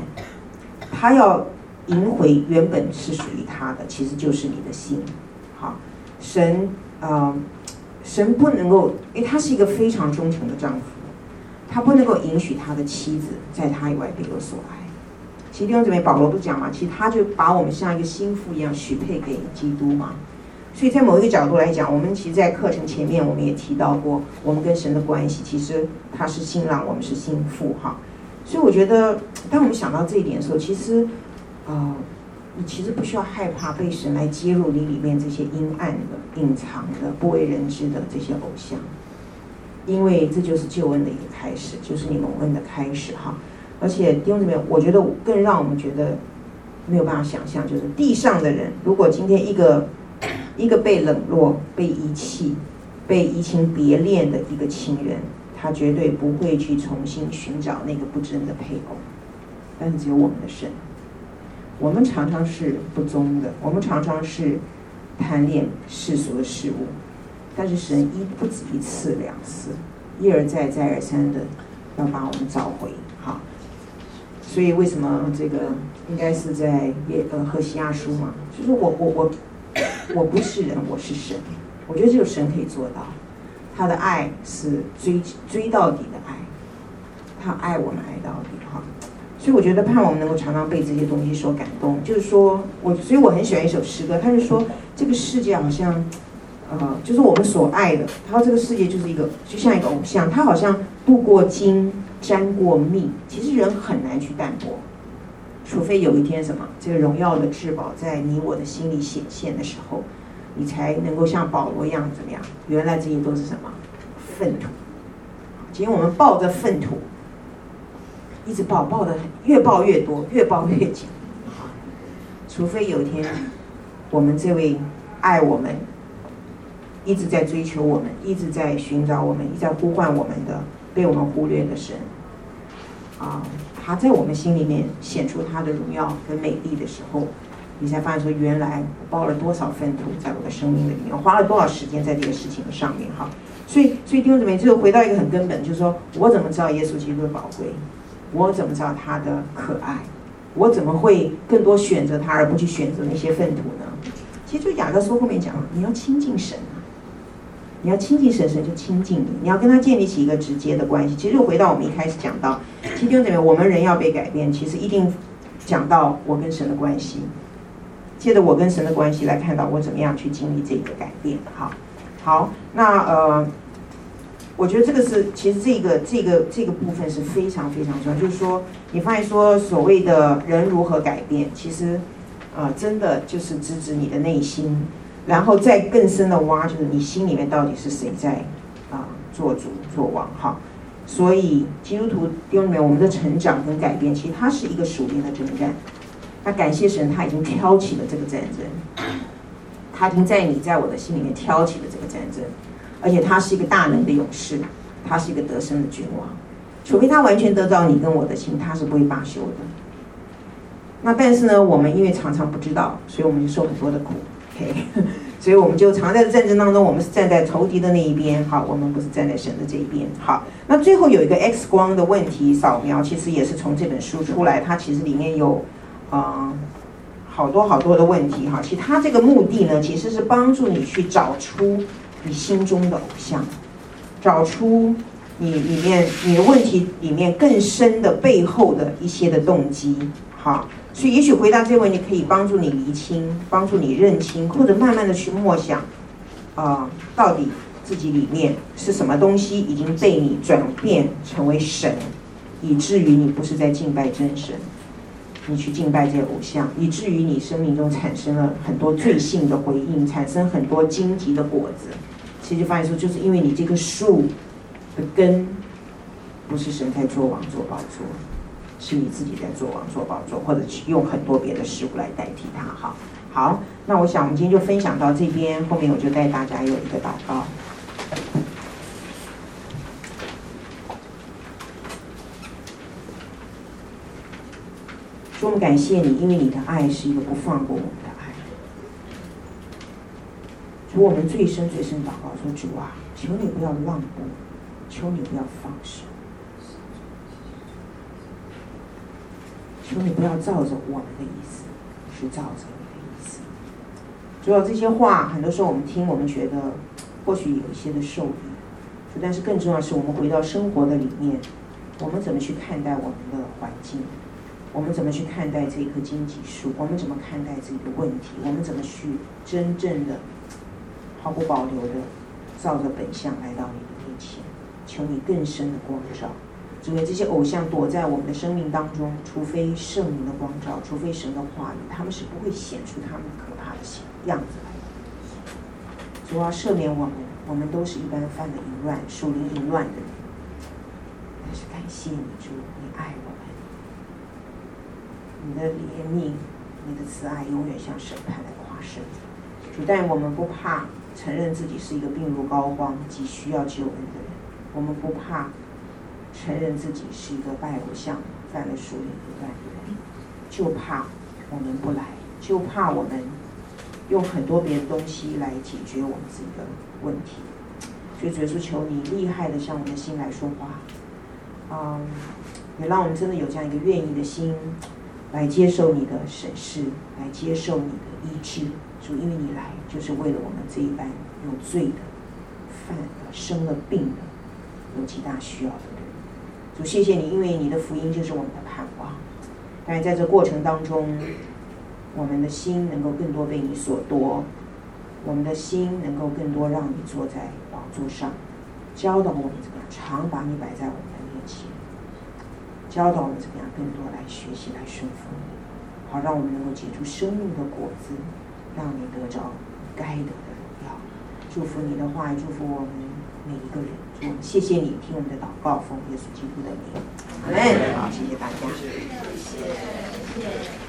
他要赢回原本是属于他的，其实就是你的心。好，神、呃，神不能够，因为他是一个非常忠诚的丈夫，他不能够允许他的妻子在他以外别有所爱。其实弟兄姊妹，保罗不讲嘛，其实他就把我们像一个心腹一样许配给基督嘛。所以在某一个角度来讲，我们其实，在课程前面我们也提到过，我们跟神的关系，其实他是新郎，我们是心腹，哈。所以我觉得，当我们想到这一点的时候，其实，呃，你其实不需要害怕被神来揭露你里面这些阴暗的、隐藏的、不为人知的这些偶像，因为这就是救恩的一个开始，就是你蒙恩的开始，哈。而且弟兄姊妹，我觉得更让我们觉得没有办法想象，就是地上的人，如果今天一个。一个被冷落、被遗弃、被移情别恋的一个情人，他绝对不会去重新寻找那个不真的配偶。但是只有我们的神，我们常常是不忠的，我们常常是贪恋世俗的事物。但是神一不止一次两次，一而再再而三的要把我们找回。哈，所以为什么这个应该是在耶呃何西阿书嘛？就是我我。我我不是人，我是神。我觉得只有神可以做到，他的爱是追追到底的爱，他爱我们爱到底哈。所以我觉得盼望我们能够常常被这些东西所感动。就是说我，所以我很喜欢一首诗歌，他就说这个世界好像，呃，就是我们所爱的，他说这个世界就是一个就像一个偶像，他好像镀过金，沾过蜜，其实人很难去淡泊。除非有一天什么，这个荣耀的至宝在你我的心里显现的时候，你才能够像保罗一样怎么样？原来这些都是什么？粪土。今天我们抱着粪土，一直抱，抱的越抱越多，越抱越紧。除非有一天，我们这位爱我们、一直在追求我们、一直在寻找我们、一直在呼唤我们的被我们忽略的神，啊。他在我们心里面显出他的荣耀跟美丽的时候，你才发现说，原来我包了多少粪土在我的生命里面，花了多少时间在这个事情上面哈。所以，所以弟兄姊妹，就回到一个很根本，就是说我怎么知道耶稣基督的宝贵？我怎么知道他的可爱？我怎么会更多选择他而不去选择那些粪土呢？其实就雅各书后面讲，你要亲近神。你要亲近神，神就亲近你。你要跟他建立起一个直接的关系。其实又回到我们一开始讲到，其实弟兄姊妹，我们人要被改变，其实一定讲到我跟神的关系。借着我跟神的关系来看到我怎么样去经历这个改变。好，好，那呃，我觉得这个是其实这个这个这个部分是非常非常重要。就是说，你发现说所谓的人如何改变，其实啊、呃，真的就是直指你的内心。然后再更深的挖，就是你心里面到底是谁在啊做主做王哈？所以基督徒弟兄们，我们的成长跟改变，其实它是一个属灵的征战。那感谢神，他已经挑起了这个战争，他已经在你在我的心里面挑起了这个战争，而且他是一个大能的勇士，他是一个得胜的君王。除非他完全得到你跟我的心，他是不会罢休的。那但是呢，我们因为常常不知道，所以我们就受很多的苦。OK，所以我们就常在战争当中，我们是站在仇敌的那一边，好，我们不是站在神的这一边。好，那最后有一个 X 光的问题扫描，其实也是从这本书出来，它其实里面有啊、呃、好多好多的问题哈。其实它这个目的呢，其实是帮助你去找出你心中的偶像，找出你里面你的问题里面更深的背后的一些的动机，好，所以也许回答这个问题可以帮助你厘清，帮助你认清，或者慢慢的去默想，啊、到底自己里面是什么东西已经被你转变成为神，以至于你不是在敬拜真神。你去敬拜这些偶像，以至于你生命中产生了很多罪性的回应，产生很多荆棘的果子。其实发现说，就是因为你这棵树的根不是神在做王做宝座，是你自己在做王做宝座，或者去用很多别的事物来代替它。好，好，那我想我们今天就分享到这边，后面我就带大家有一个祷告。我们感谢你，因为你的爱是一个不放过我们的爱。主，我们最深最深祷告说：主啊，求你不要让步，求你不要放手，求你不要照着我们的意思，是照着你的意思。主要这些话，很多时候我们听，我们觉得或许有一些的受益，但是更重要是，我们回到生活的里面，我们怎么去看待我们的环境？我们怎么去看待这棵荆棘树？我们怎么看待这个问题？我们怎么去真正的毫不保留的照着本相来到你的面前？求你更深的光照，因为这些偶像躲在我们的生命当中，除非圣灵的光照，除非神的话语，他们是不会显出他们可怕的形样子来的。主啊，赦免我们，我们都是一般犯的淫乱、属灵淫乱的人，但是感谢你，主，你爱我们。你的怜悯，你的慈爱，永远向审判来夸胜。主，但我们不怕承认自己是一个病入膏肓、急需要救恩的人。我们不怕承认自己是一个拜偶像、犯了属灵淫乱的人。就怕我们不来，就怕我们用很多别的东西来解决我们自己的问题。所以，主耶稣，求你厉害的向我们的心来说话。嗯，也让我们真的有这样一个愿意的心。来接受你的审视，来接受你的医治，主，因为你来就是为了我们这一班有罪的、犯了、生了病的、有极大需要的。主，谢谢你，因为你的福音就是我们的盼望。但是在这过程当中，我们的心能够更多被你所夺，我们的心能够更多让你坐在宝座上，教导我们怎么样常把你摆在我们的面前。教导我们怎么样更多来学习来顺服你，好让我们能够结出生命的果子，让你得着该得的荣耀。祝福你的话，祝福我们每一个人。祝我们谢谢你听我们的祷告，奉耶稣基督的名。好嘞，好，谢谢大家。谢谢。谢谢。